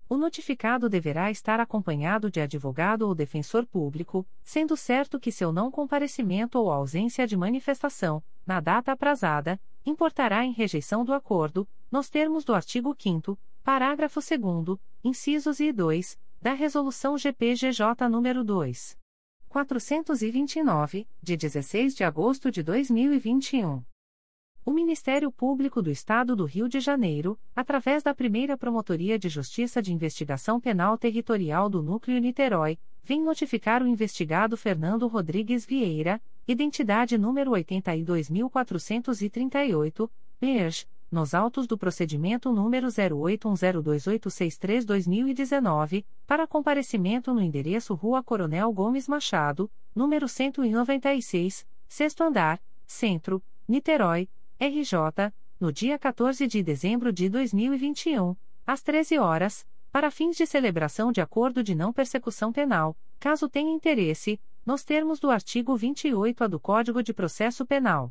O notificado deverá estar acompanhado de advogado ou defensor público, sendo certo que seu não comparecimento ou ausência de manifestação, na data aprazada, importará em rejeição do acordo, nos termos do artigo 5 Parágrafo 2 incisos e 2, da Resolução GPGJ nº 2. 429, de 16 de agosto de 2021. O Ministério Público do Estado do Rio de Janeiro, através da primeira Promotoria de Justiça de Investigação Penal Territorial do Núcleo Niterói, vem notificar o investigado Fernando Rodrigues Vieira, identidade número 82.438, PERJ, nos autos do procedimento número 08102863-2019, para comparecimento no endereço Rua Coronel Gomes Machado, número 196, sexto andar, Centro, Niterói, RJ, no dia 14 de dezembro de 2021, às 13 horas, para fins de celebração de acordo de não persecução penal, caso tenha interesse, nos termos do artigo 28-A do Código de Processo Penal.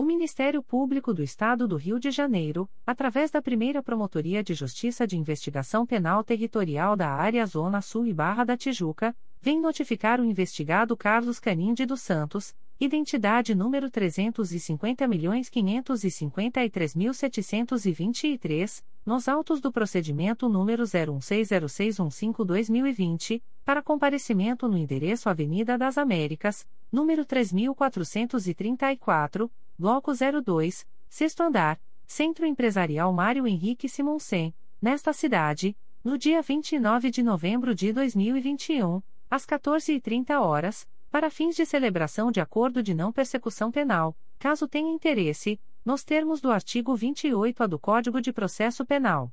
O Ministério Público do Estado do Rio de Janeiro, através da primeira Promotoria de Justiça de Investigação Penal Territorial da Área Zona Sul e Barra da Tijuca, vem notificar o investigado Carlos Caninde dos Santos, identidade número 350.553.723, nos autos do procedimento número 01606152-2020, para comparecimento no endereço Avenida das Américas, número 3434, Bloco 02, sexto andar, Centro Empresarial Mário Henrique Simonsen, nesta cidade, no dia 29 de novembro de 2021, às 14h30 horas, para fins de celebração de acordo de não persecução penal, caso tenha interesse, nos termos do artigo 28-A do Código de Processo Penal.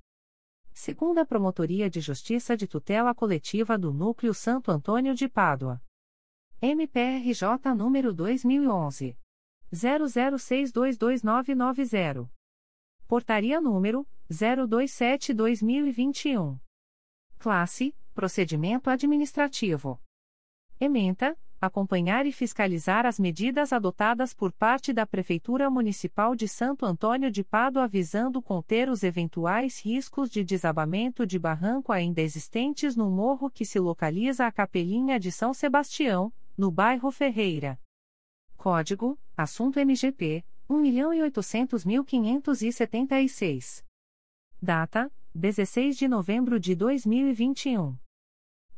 Segunda Promotoria de Justiça de Tutela Coletiva do Núcleo Santo Antônio de Pádua. MPRJ número 2011 00622990. Portaria número 027/2021. Classe: Procedimento administrativo. Ementa: acompanhar e fiscalizar as medidas adotadas por parte da Prefeitura Municipal de Santo Antônio de Pádua visando conter os eventuais riscos de desabamento de barranco ainda existentes no morro que se localiza a Capelinha de São Sebastião, no bairro Ferreira. Código: Assunto MGP 1.800.576. Data: 16 de novembro de 2021.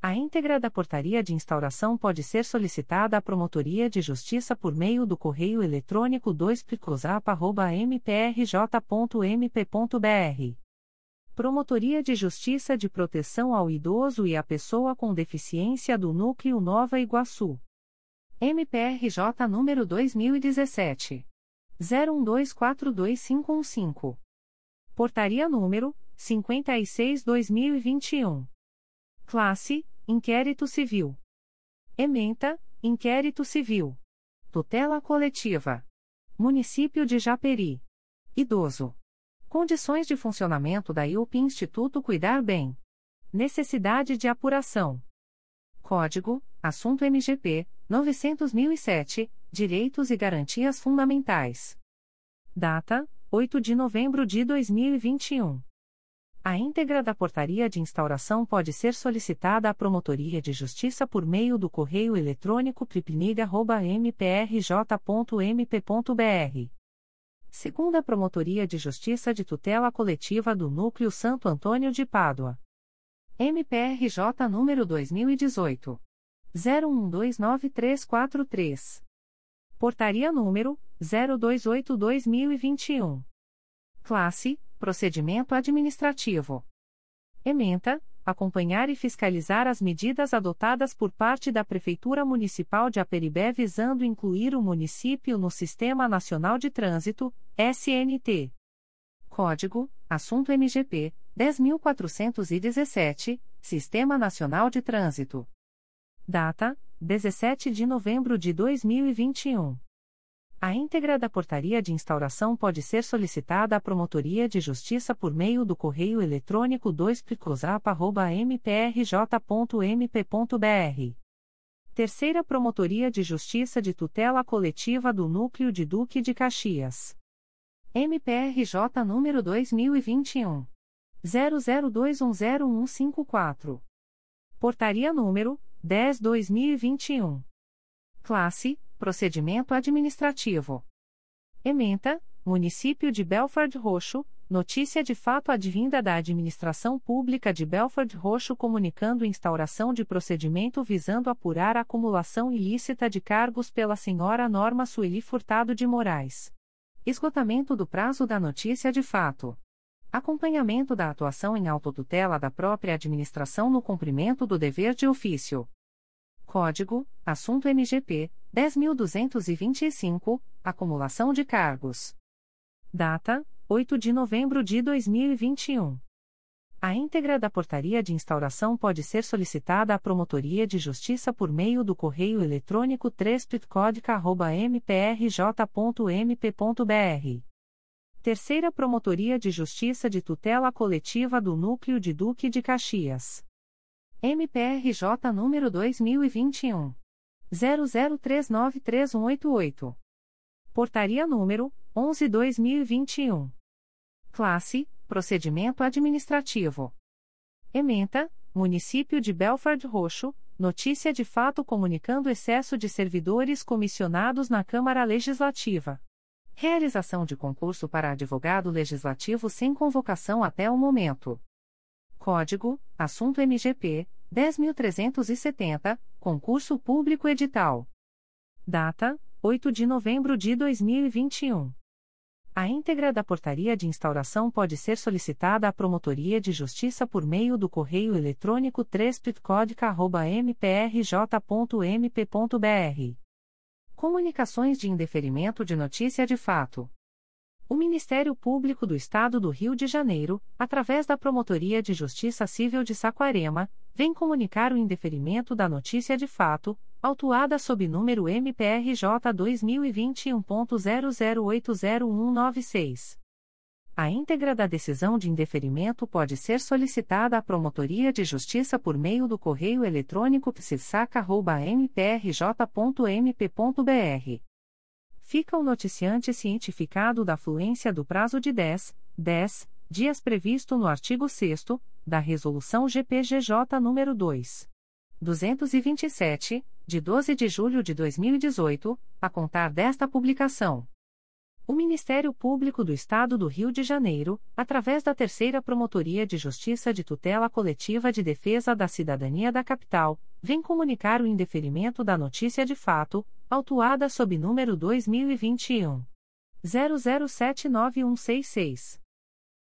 A íntegra da portaria de instauração pode ser solicitada à Promotoria de Justiça por meio do correio eletrônico 2picosap.mprj.mp.br. Promotoria de Justiça de Proteção ao Idoso e à Pessoa com Deficiência do Núcleo Nova Iguaçu. MPRJ número 2017. 01242515. Portaria número 56-2021. Classe Inquérito Civil. Ementa, Inquérito Civil. Tutela Coletiva. Município de Japeri. Idoso. Condições de funcionamento da IUP Instituto Cuidar Bem. Necessidade de apuração. Código: Assunto MGP 900.007 Direitos e Garantias Fundamentais. Data: 8 de novembro de 2021. A íntegra da portaria de instauração pode ser solicitada à Promotoria de Justiça por meio do correio eletrônico pripniga.mprj.mp.br. Segunda Promotoria de Justiça de Tutela Coletiva do Núcleo Santo Antônio de Pádua. MPRJ número 2018. 01129343. Portaria número 028-2021. Classe Procedimento Administrativo. Ementa: acompanhar e fiscalizar as medidas adotadas por parte da Prefeitura Municipal de Aperibé visando incluir o município no Sistema Nacional de Trânsito, SNT. Código: Assunto MGP 10417, Sistema Nacional de Trânsito. Data: 17 de novembro de 2021. A íntegra da portaria de instauração pode ser solicitada à Promotoria de Justiça por meio do correio eletrônico 2picosap.mprj.mp.br. Terceira Promotoria de Justiça de Tutela Coletiva do Núcleo de Duque de Caxias. MPRJ número 2021. 00210154. Portaria número 10-2021. Classe Procedimento Administrativo. Ementa, Município de Belford Roxo, notícia de fato advinda da Administração Pública de Belford Roxo comunicando instauração de procedimento visando apurar a acumulação ilícita de cargos pela senhora Norma Sueli Furtado de Moraes. Esgotamento do prazo da notícia de fato. Acompanhamento da atuação em autotutela da própria administração no cumprimento do dever de ofício. Código: Assunto MGP 10.225, acumulação de cargos. Data: 8 de novembro de 2021. A íntegra da portaria de instauração pode ser solicitada à Promotoria de Justiça por meio do correio eletrônico 3 Terceira Promotoria de Justiça de Tutela Coletiva do Núcleo de Duque de Caxias. MPRJ número 2021 00393188. Portaria número 11/2021. Classe: Procedimento administrativo. Ementa: Município de Belford Roxo, notícia de fato comunicando excesso de servidores comissionados na Câmara Legislativa. Realização de concurso para advogado legislativo sem convocação até o momento. Código: Assunto MGP 10.370, Concurso Público Edital. Data: 8 de novembro de 2021. A íntegra da portaria de instauração pode ser solicitada à Promotoria de Justiça por meio do correio eletrônico 3 mprj.mp.br. Comunicações de indeferimento de notícia de fato. O Ministério Público do Estado do Rio de Janeiro, através da Promotoria de Justiça Civil de Saquarema, vem comunicar o indeferimento da notícia de fato, autuada sob número MPRJ 2021.00801996. A íntegra da decisão de indeferimento pode ser solicitada à Promotoria de Justiça por meio do correio eletrônico psissaca.mprj.mp.br. Fica o noticiante cientificado da fluência do prazo de 10, 10 dias previsto no artigo 6 da Resolução GPGJ nº 2. 227, de 12 de julho de 2018, a contar desta publicação. O Ministério Público do Estado do Rio de Janeiro, através da Terceira Promotoria de Justiça de Tutela Coletiva de Defesa da Cidadania da Capital, vem comunicar o indeferimento da notícia de fato, autuada sob número 2021 00791166.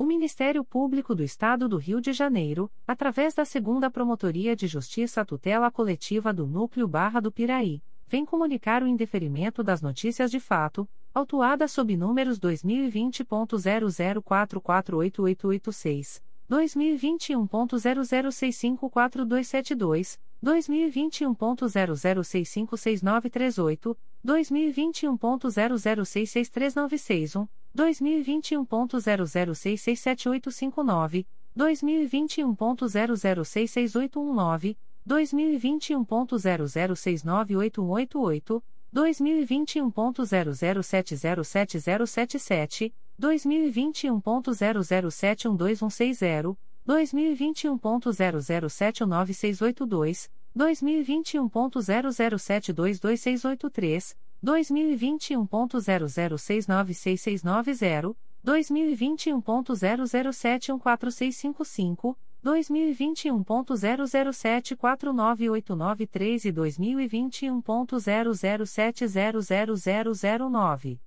O Ministério Público do Estado do Rio de Janeiro, através da Segunda Promotoria de Justiça Tutela Coletiva do Núcleo Barra do Piraí, vem comunicar o indeferimento das notícias de fato, autuada sob números 2020.00448886, 2021.00654272, 2021.00656938, 2021.00663961, 2021.00667859, 2021.00668119, 2021.00698188, 2021.00707077, 2021.00712160, 2021.00719682, 2021.00722683, 2021.00696690, 2021.00714655, 2021.00749893 e 2021.00700009.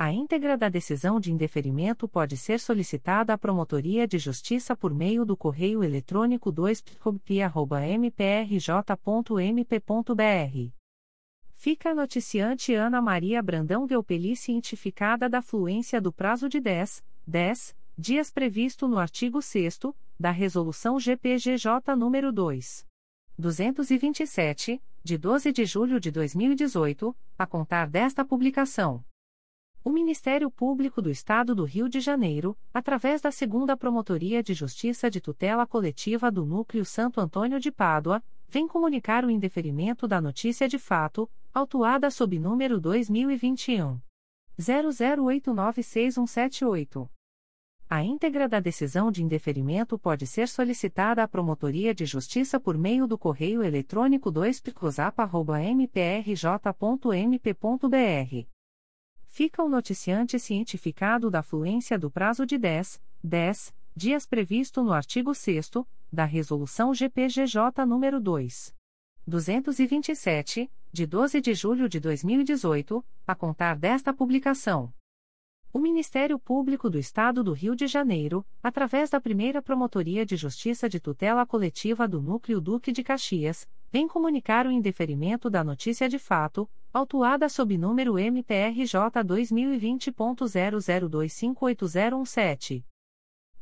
A íntegra da decisão de indeferimento pode ser solicitada à Promotoria de Justiça por meio do correio eletrônico 2pcobp.mprj.mp.br. Fica a noticiante Ana Maria Brandão Guelpeli cientificada da fluência do prazo de 10, 10 dias previsto no artigo 6 da Resolução GPGJ nº 2. 227, de 12 de julho de 2018, a contar desta publicação. O Ministério Público do Estado do Rio de Janeiro, através da Segunda Promotoria de Justiça de Tutela Coletiva do Núcleo Santo Antônio de Pádua, vem comunicar o indeferimento da notícia de fato, autuada sob número 2021 00896178. A íntegra da decisão de indeferimento pode ser solicitada à Promotoria de Justiça por meio do correio eletrônico 2picosap.mprj.mp.br. Fica o noticiante cientificado da fluência do prazo de 10, 10 dias previsto no artigo 6 da Resolução GPGJ nº 2. 227, de 12 de julho de 2018, a contar desta publicação. O Ministério Público do Estado do Rio de Janeiro, através da primeira Promotoria de Justiça de Tutela Coletiva do Núcleo Duque de Caxias, vem comunicar o indeferimento da notícia de fato, autuada sob número MPRJ 2020.00258017.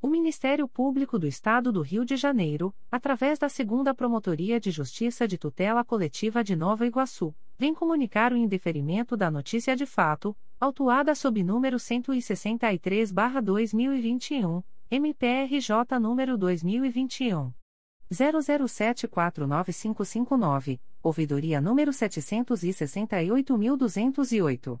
O Ministério Público do Estado do Rio de Janeiro, através da Segunda Promotoria de Justiça de Tutela Coletiva de Nova Iguaçu, vem comunicar o indeferimento da notícia de fato, autuada sob número 163-2021, MPRJ número 2021 00749559, ouvidoria número 768208.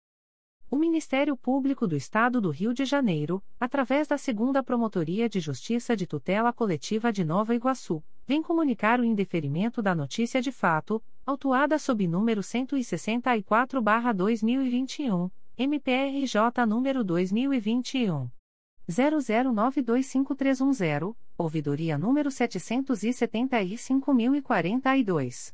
O Ministério Público do Estado do Rio de Janeiro, através da Segunda Promotoria de Justiça de Tutela Coletiva de Nova Iguaçu, vem comunicar o indeferimento da notícia de fato, autuada sob número 164-2021, MPRJ número 2021 00925310, ouvidoria número 775.042.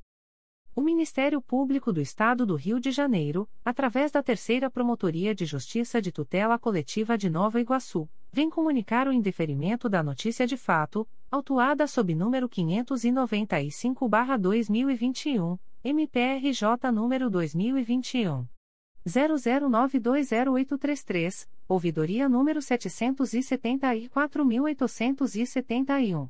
O Ministério Público do Estado do Rio de Janeiro, através da Terceira Promotoria de Justiça de Tutela Coletiva de Nova Iguaçu, vem comunicar o indeferimento da notícia de fato, autuada sob número 595-2021, MPRJ número 2021 00920833, ouvidoria número 774.871.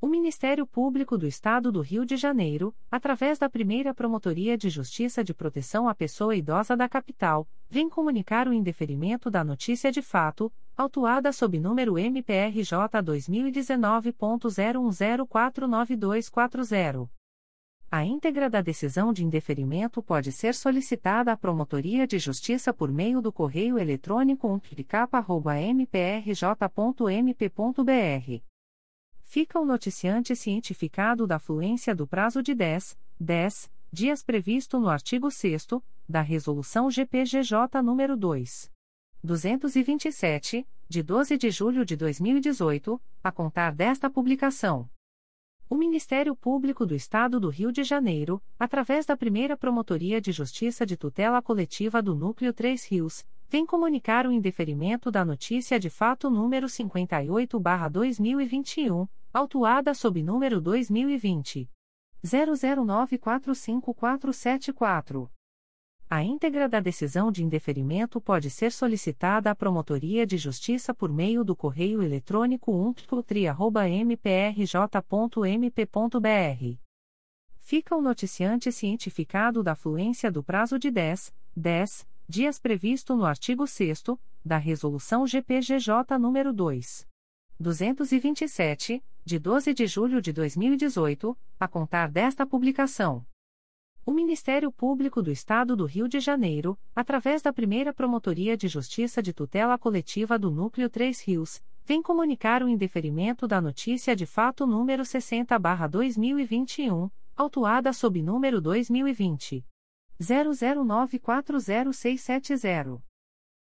O Ministério Público do Estado do Rio de Janeiro, através da primeira Promotoria de Justiça de Proteção à Pessoa Idosa da Capital, vem comunicar o indeferimento da notícia de fato, autuada sob número MPRJ 2019.01049240. A íntegra da decisão de indeferimento pode ser solicitada à Promotoria de Justiça por meio do correio eletrônico umplicapa.mprj.mp.br fica o noticiante cientificado da fluência do prazo de 10, 10 dias previsto no artigo 6 da Resolução GPGJ nº 2. 227, de 12 de julho de 2018, a contar desta publicação. O Ministério Público do Estado do Rio de Janeiro, através da primeira Promotoria de Justiça de Tutela Coletiva do Núcleo 3 Rios, vem comunicar o indeferimento da notícia de fato número 58-2021 autuada sob número 2020 00945474. A íntegra da decisão de indeferimento pode ser solicitada à Promotoria de Justiça por meio do correio eletrônico umptri.mprj.mp.br. Fica o noticiante cientificado da fluência do prazo de 10, 10 dias previsto no artigo 6 da Resolução GPGJ nº 2. 227, de 12 de julho de 2018, a contar desta publicação. O Ministério Público do Estado do Rio de Janeiro, através da primeira Promotoria de Justiça de Tutela Coletiva do Núcleo 3 Rios, vem comunicar o indeferimento da notícia de fato número 60-2021, autuada sob número 2020. 00940670.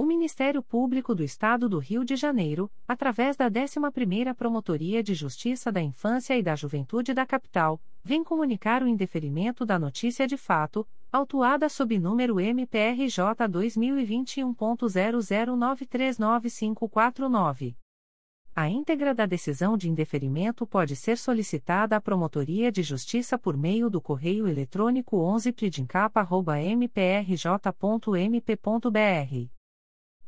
O Ministério Público do Estado do Rio de Janeiro, através da 11ª Promotoria de Justiça da Infância e da Juventude da Capital, vem comunicar o indeferimento da notícia de fato, autuada sob número MPRJ 2021.00939549. A íntegra da decisão de indeferimento pode ser solicitada à Promotoria de Justiça por meio do correio eletrônico 11pridincapa.mprj.mp.br.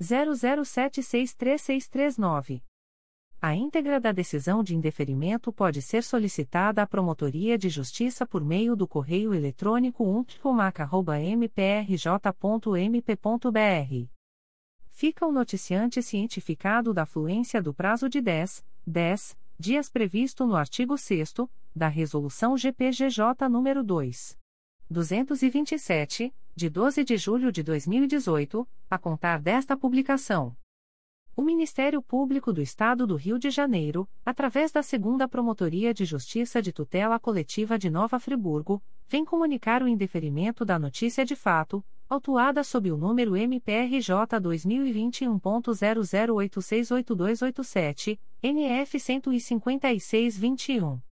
00763639. A íntegra da decisão de indeferimento pode ser solicitada à Promotoria de Justiça por meio do correio eletrônico umpcomac.mprj.mp.br fica o noticiante cientificado da fluência do prazo de 10, 10 dias previsto no artigo 6 da Resolução GPGJ nº 2. 227, de 12 de julho de 2018, a contar desta publicação. O Ministério Público do Estado do Rio de Janeiro, através da Segunda Promotoria de Justiça de Tutela Coletiva de Nova Friburgo, vem comunicar o indeferimento da notícia de fato, autuada sob o número MPRJ 2021.00868287, NF 15621.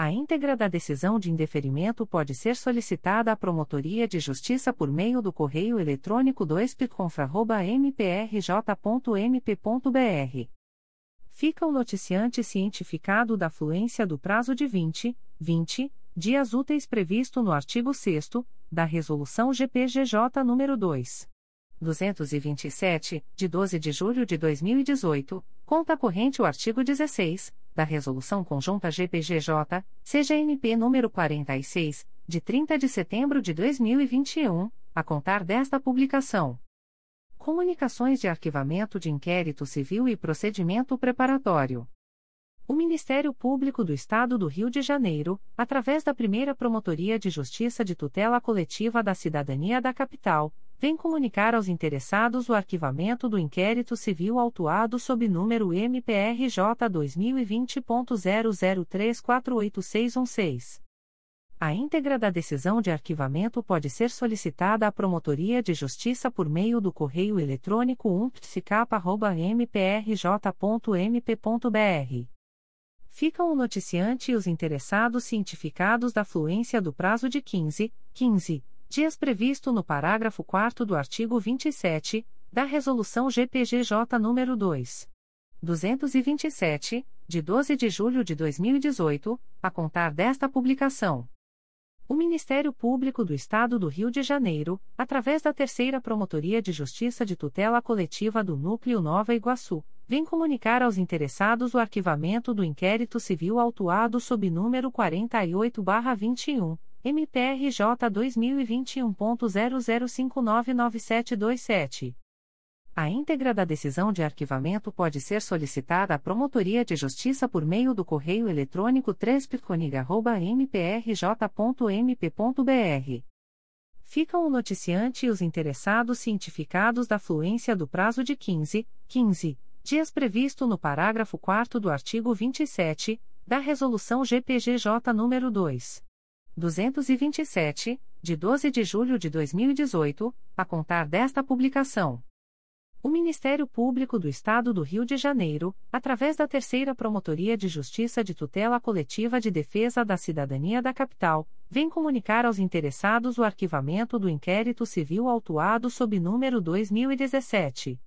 A íntegra da decisão de indeferimento pode ser solicitada à Promotoria de Justiça por meio do correio eletrônico 2pconfra.mprj.mp.br. Fica o noticiante cientificado da fluência do prazo de 20, 20 dias úteis previsto no artigo 6 da Resolução GPGJ nº 2. 227, de 12 de julho de 2018, conta corrente o artigo 16 da Resolução Conjunta GPGJ, CGNP nº 46, de 30 de setembro de 2021, a contar desta publicação. Comunicações de arquivamento de inquérito civil e procedimento preparatório. O Ministério Público do Estado do Rio de Janeiro, através da primeira Promotoria de Justiça de Tutela Coletiva da Cidadania da Capital, vem comunicar aos interessados o arquivamento do inquérito civil autuado sob número MPRJ 2020.00348616. A íntegra da decisão de arquivamento pode ser solicitada à Promotoria de Justiça por meio do correio eletrônico umptcap.mprj.mp.br ficam o noticiante e os interessados cientificados da fluência do prazo de 15, 15 dias previsto no parágrafo 4 do artigo 27 da Resolução GPGJ nº 2. 227, de 12 de julho de 2018, a contar desta publicação. O Ministério Público do Estado do Rio de Janeiro, através da Terceira Promotoria de Justiça de Tutela Coletiva do Núcleo Nova Iguaçu, vem comunicar aos interessados o arquivamento do inquérito civil autuado sob número 48-21, MPRJ 2021.00599727. A íntegra da decisão de arquivamento pode ser solicitada à Promotoria de Justiça por meio do correio eletrônico 3 mprj.mp.br. Ficam o noticiante e os interessados cientificados da fluência do prazo de 15, 15 dias previsto no parágrafo 4 do artigo 27 da Resolução GPGJ nº 2. 227, de 12 de julho de 2018, a contar desta publicação. O Ministério Público do Estado do Rio de Janeiro, através da Terceira Promotoria de Justiça de Tutela Coletiva de Defesa da Cidadania da Capital, vem comunicar aos interessados o arquivamento do inquérito civil autuado sob número 2017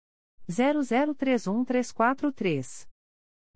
00313443.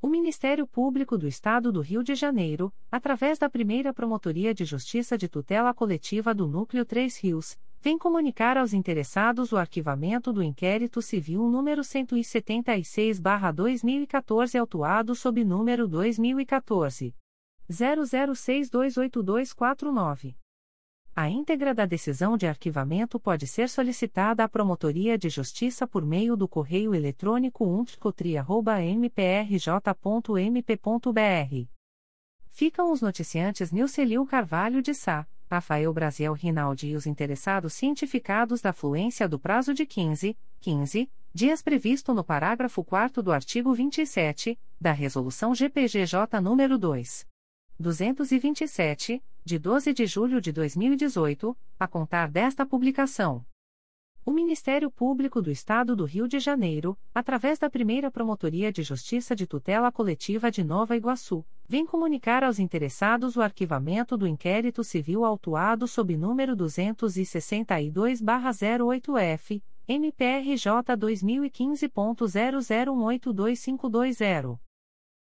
O Ministério Público do Estado do Rio de Janeiro, através da primeira Promotoria de Justiça de Tutela Coletiva do Núcleo 3 Rios, vem comunicar aos interessados o arquivamento do inquérito civil número 176-2014, autuado sob número 2014 00628249. A íntegra da decisão de arquivamento pode ser solicitada à Promotoria de Justiça por meio do correio eletrônico umptcotri.mprj.mp.br. Ficam os noticiantes Nilcelil Carvalho de Sá. Rafael Brasil Rinaldi e os interessados cientificados da fluência do prazo de 15, 15 dias previsto no parágrafo 4 do artigo 27 da Resolução GPGJ nº 2. 227, de 12 de julho de 2018, a contar desta publicação. O Ministério Público do Estado do Rio de Janeiro, através da primeira Promotoria de Justiça de Tutela Coletiva de Nova Iguaçu, vem comunicar aos interessados o arquivamento do inquérito civil autuado sob número 262-08F, MPRJ 2015.00182520.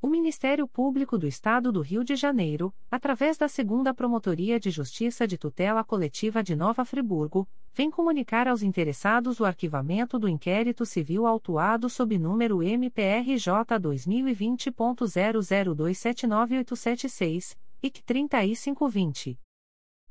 O Ministério Público do Estado do Rio de Janeiro, através da Segunda Promotoria de Justiça de Tutela Coletiva de Nova Friburgo, vem comunicar aos interessados o arquivamento do inquérito civil autuado sob número MPRJ 2020.00279876, IC 3520.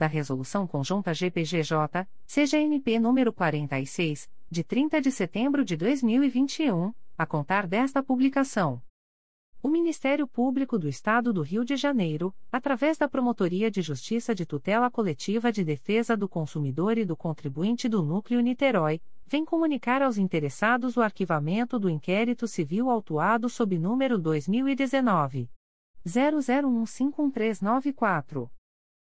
da Resolução Conjunta GPGJ, CGNP número 46, de 30 de setembro de 2021, a contar desta publicação. O Ministério Público do Estado do Rio de Janeiro, através da Promotoria de Justiça de Tutela Coletiva de Defesa do Consumidor e do Contribuinte do Núcleo Niterói, vem comunicar aos interessados o arquivamento do inquérito civil autuado sob número 2019 00151394.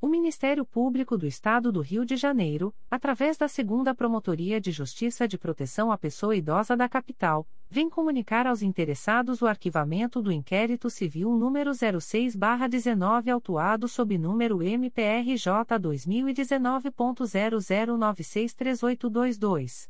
O Ministério Público do Estado do Rio de Janeiro, através da Segunda Promotoria de Justiça de Proteção à Pessoa Idosa da Capital, vem comunicar aos interessados o arquivamento do inquérito civil número 06/19 autuado sob número MPRJ 2019.00963822.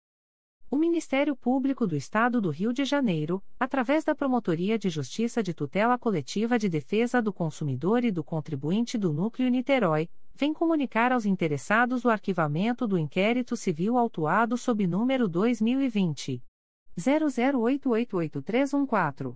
O Ministério Público do Estado do Rio de Janeiro, através da Promotoria de Justiça de Tutela Coletiva de Defesa do Consumidor e do Contribuinte do Núcleo Niterói, vem comunicar aos interessados o arquivamento do inquérito civil autuado sob número 2020 00888314.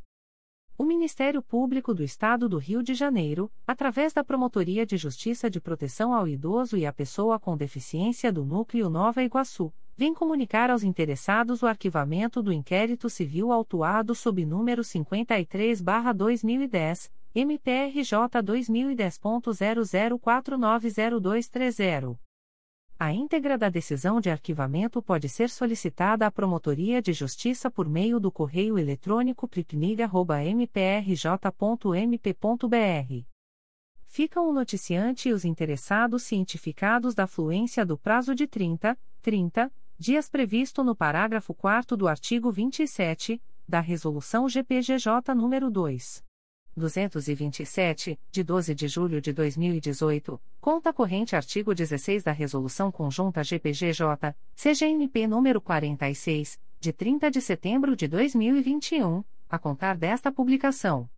O Ministério Público do Estado do Rio de Janeiro, através da Promotoria de Justiça de Proteção ao Idoso e à Pessoa com Deficiência do Núcleo Nova Iguaçu, vem comunicar aos interessados o arquivamento do inquérito civil autuado sob número 53-2010, MPRJ 2010.00490230. A íntegra da decisão de arquivamento pode ser solicitada à Promotoria de Justiça por meio do correio eletrônico pripnig.mprj.mp.br. Ficam o noticiante e os interessados cientificados da fluência do prazo de 30, 30 dias previsto no parágrafo 4 do artigo 27 da Resolução GPGJ nº 2. 227, de 12 de julho de 2018, conta corrente artigo 16 da Resolução Conjunta GPGJ, CGNP número 46, de 30 de setembro de 2021, a contar desta publicação.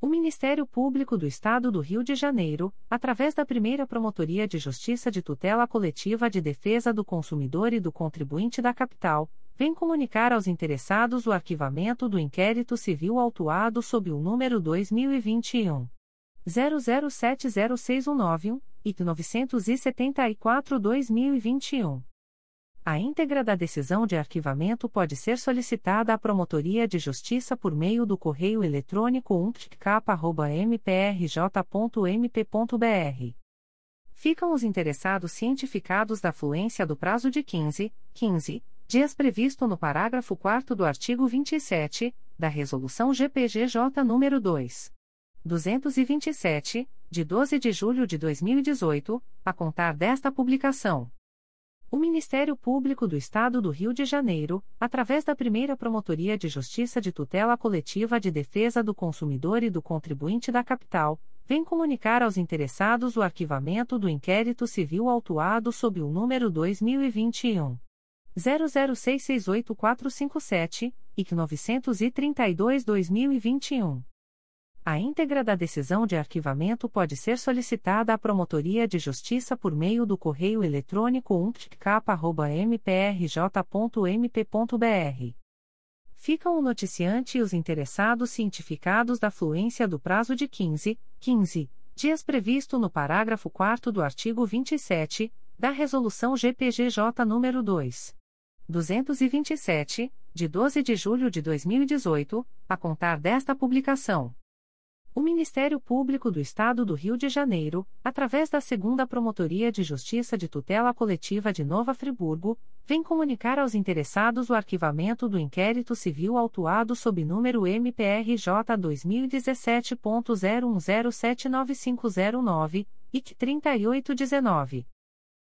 O Ministério Público do Estado do Rio de Janeiro, através da primeira Promotoria de Justiça de Tutela Coletiva de Defesa do Consumidor e do Contribuinte da Capital, vem comunicar aos interessados o arquivamento do inquérito civil autuado sob o número 2021 00706191 e 974-2021. A íntegra da decisão de arquivamento pode ser solicitada à Promotoria de Justiça por meio do correio eletrônico umptcap.mprj.mp.br. Ficam os interessados cientificados da fluência do prazo de 15, 15 dias previsto no parágrafo 4 do artigo 27 da Resolução GPGJ nº 2. 227, de 12 de julho de 2018, a contar desta publicação. O Ministério Público do Estado do Rio de Janeiro, através da primeira Promotoria de Justiça de Tutela Coletiva de Defesa do Consumidor e do Contribuinte da Capital, vem comunicar aos interessados o arquivamento do inquérito civil autuado sob o número 2021 00668457 e 932-2021. A íntegra da decisão de arquivamento pode ser solicitada à Promotoria de Justiça por meio do correio eletrônico umptcap.mprj.mp.br. Ficam o noticiante e os interessados cientificados da fluência do prazo de 15, 15 dias previsto no parágrafo 4 do artigo 27 da Resolução GPGJ nº 2. 227, de 12 de julho de 2018, a contar desta publicação. O Ministério Público do Estado do Rio de Janeiro, através da Segunda Promotoria de Justiça de Tutela Coletiva de Nova Friburgo, vem comunicar aos interessados o arquivamento do inquérito civil autuado sob número MPRJ 2017.01079509, IC 3819.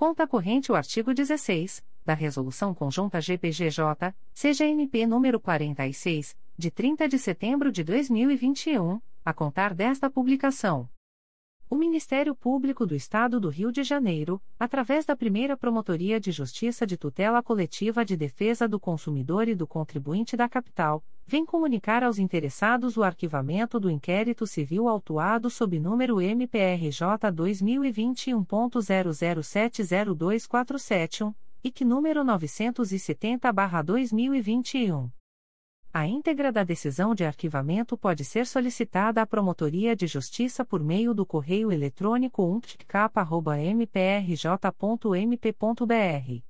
conta corrente o artigo 16 da Resolução Conjunta GPGJ, CGNP número 46, de 30 de setembro de 2021, a contar desta publicação. O Ministério Público do Estado do Rio de Janeiro, através da primeira Promotoria de Justiça de Tutela Coletiva de Defesa do Consumidor e do Contribuinte da Capital, vem comunicar aos interessados o arquivamento do inquérito civil autuado sob número MPRJ 2021.00702471, e que número 970-2021. A íntegra da decisão de arquivamento pode ser solicitada à Promotoria de Justiça por meio do correio eletrônico umptcap.mprj.mp.br.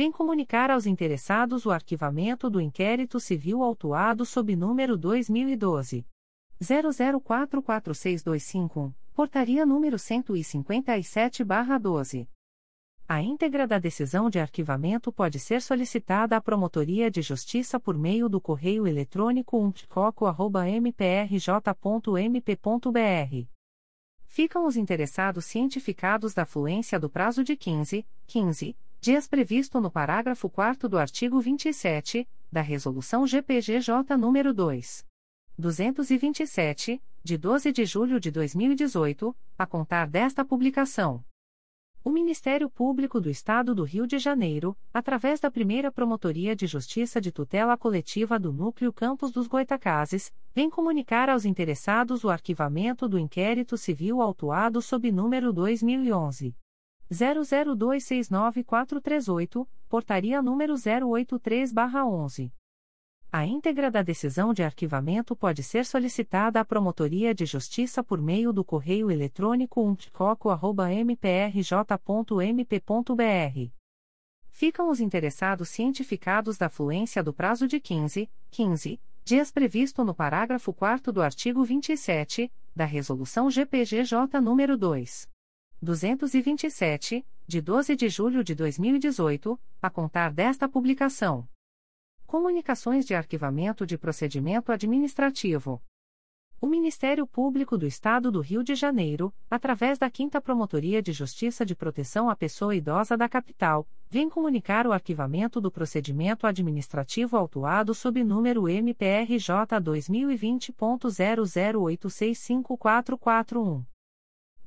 vem comunicar aos interessados o arquivamento do inquérito civil autuado sob número 2012 00446251, portaria número 157/12. A íntegra da decisão de arquivamento pode ser solicitada à Promotoria de Justiça por meio do correio eletrônico umpticoco@mprj.mp.br. Ficam os interessados cientificados da fluência do prazo de 15, 15 dias previsto no parágrafo 4 do artigo 27, da Resolução GPGJ nº 2. 227, de 12 de julho de 2018, a contar desta publicação. O Ministério Público do Estado do Rio de Janeiro, através da primeira Promotoria de Justiça de Tutela Coletiva do Núcleo Campos dos Goitacazes, vem comunicar aos interessados o arquivamento do inquérito civil autuado sob número 2011. 00269438, portaria número 083-11. A íntegra da decisão de arquivamento pode ser solicitada à Promotoria de Justiça por meio do correio eletrônico umpticoco.mprj.mp.br. Ficam os interessados cientificados da fluência do prazo de 15, 15 dias previsto no parágrafo 4 do artigo 27 da Resolução GPGJ nº 2. 227, de 12 de julho de 2018, a contar desta publicação. Comunicações de arquivamento de procedimento administrativo. O Ministério Público do Estado do Rio de Janeiro, através da 5 Promotoria de Justiça de Proteção à Pessoa Idosa da Capital, vem comunicar o arquivamento do procedimento administrativo autuado sob número MPRJ 2020.00865441.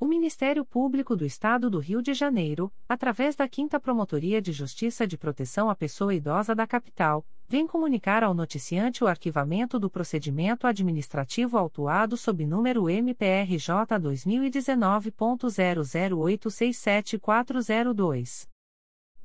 O Ministério Público do Estado do Rio de Janeiro, através da 5 Promotoria de Justiça de Proteção à Pessoa Idosa da Capital, vem comunicar ao noticiante o arquivamento do procedimento administrativo autuado sob número MPRJ 2019.00867402.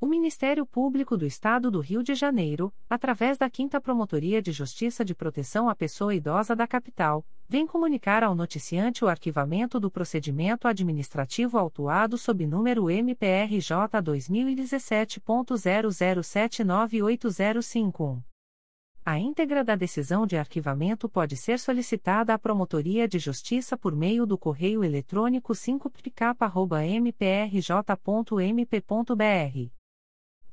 O Ministério Público do Estado do Rio de Janeiro, através da 5 Promotoria de Justiça de Proteção à Pessoa Idosa da Capital, vem comunicar ao noticiante o arquivamento do procedimento administrativo autuado sob número MPRJ 2017.00798051. A íntegra da decisão de arquivamento pode ser solicitada à Promotoria de Justiça por meio do correio eletrônico 5pk.mprj.mp.br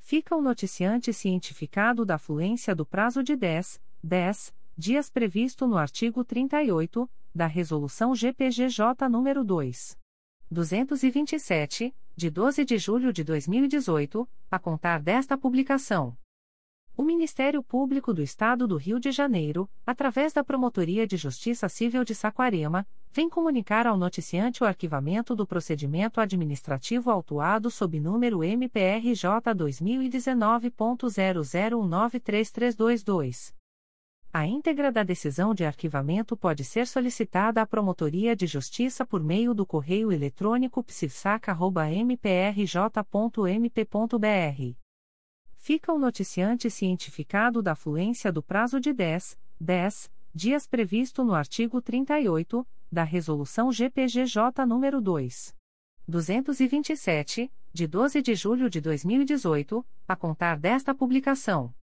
fica o noticiante cientificado da fluência do prazo de 10, 10 dias previsto no artigo 38 da Resolução GPGJ nº 2. 227, de 12 de julho de 2018, a contar desta publicação. O Ministério Público do Estado do Rio de Janeiro, através da Promotoria de Justiça Civil de Saquarema, vem comunicar ao noticiante o arquivamento do procedimento administrativo autuado sob número MPRJ 2019.00193322. A íntegra da decisão de arquivamento pode ser solicitada à Promotoria de Justiça por meio do correio eletrônico psifsaca.mprj.mp.br fica o noticiante cientificado da fluência do prazo de 10, 10 dias previsto no artigo 38 da Resolução GPGJ nº 2. 227, de 12 de julho de 2018, a contar desta publicação.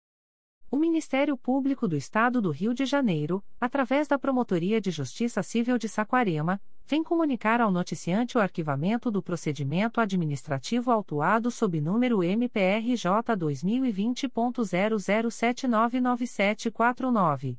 O Ministério Público do Estado do Rio de Janeiro, através da Promotoria de Justiça Civil de Saquarema, vem comunicar ao noticiante o arquivamento do procedimento administrativo autuado sob número MPRJ 2020.00799749.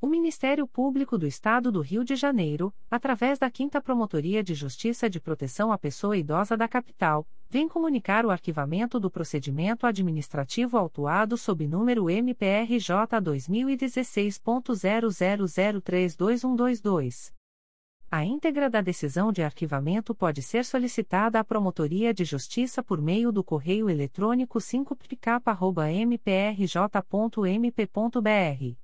O Ministério Público do Estado do Rio de Janeiro, através da 5 Promotoria de Justiça de Proteção à Pessoa Idosa da Capital, vem comunicar o arquivamento do procedimento administrativo autuado sob número MPRJ 2016.00032122. A íntegra da decisão de arquivamento pode ser solicitada à Promotoria de Justiça por meio do correio eletrônico 5pk.mprj.mp.br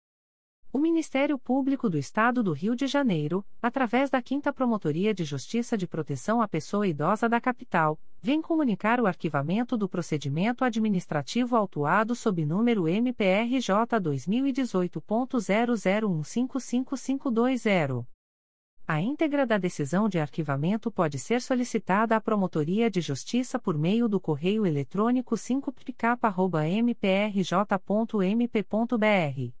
O Ministério Público do Estado do Rio de Janeiro, através da 5 Promotoria de Justiça de Proteção à Pessoa Idosa da Capital, vem comunicar o arquivamento do procedimento administrativo autuado sob número MPRJ 2018.00155520. A íntegra da decisão de arquivamento pode ser solicitada à Promotoria de Justiça por meio do correio eletrônico 5pk.mprj.mp.br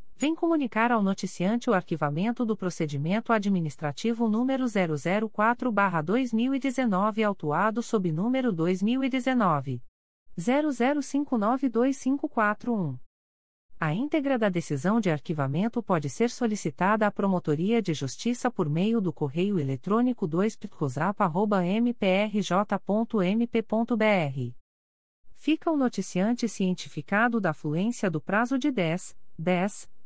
vem comunicar ao noticiante o arquivamento do procedimento administrativo número 004/2019 autuado sob número 2019 00592541. A íntegra da decisão de arquivamento pode ser solicitada à Promotoria de Justiça por meio do correio eletrônico 2 mprj.mp.br. Fica o noticiante cientificado da fluência do prazo de 10, 10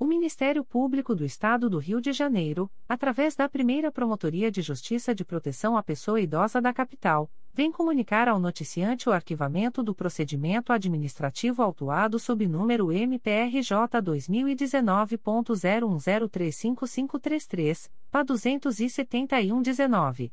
O Ministério Público do Estado do Rio de Janeiro, através da primeira Promotoria de Justiça de Proteção à Pessoa Idosa da Capital, vem comunicar ao noticiante o arquivamento do procedimento administrativo autuado sob número MPRJ 2019.01035533, PA 27119.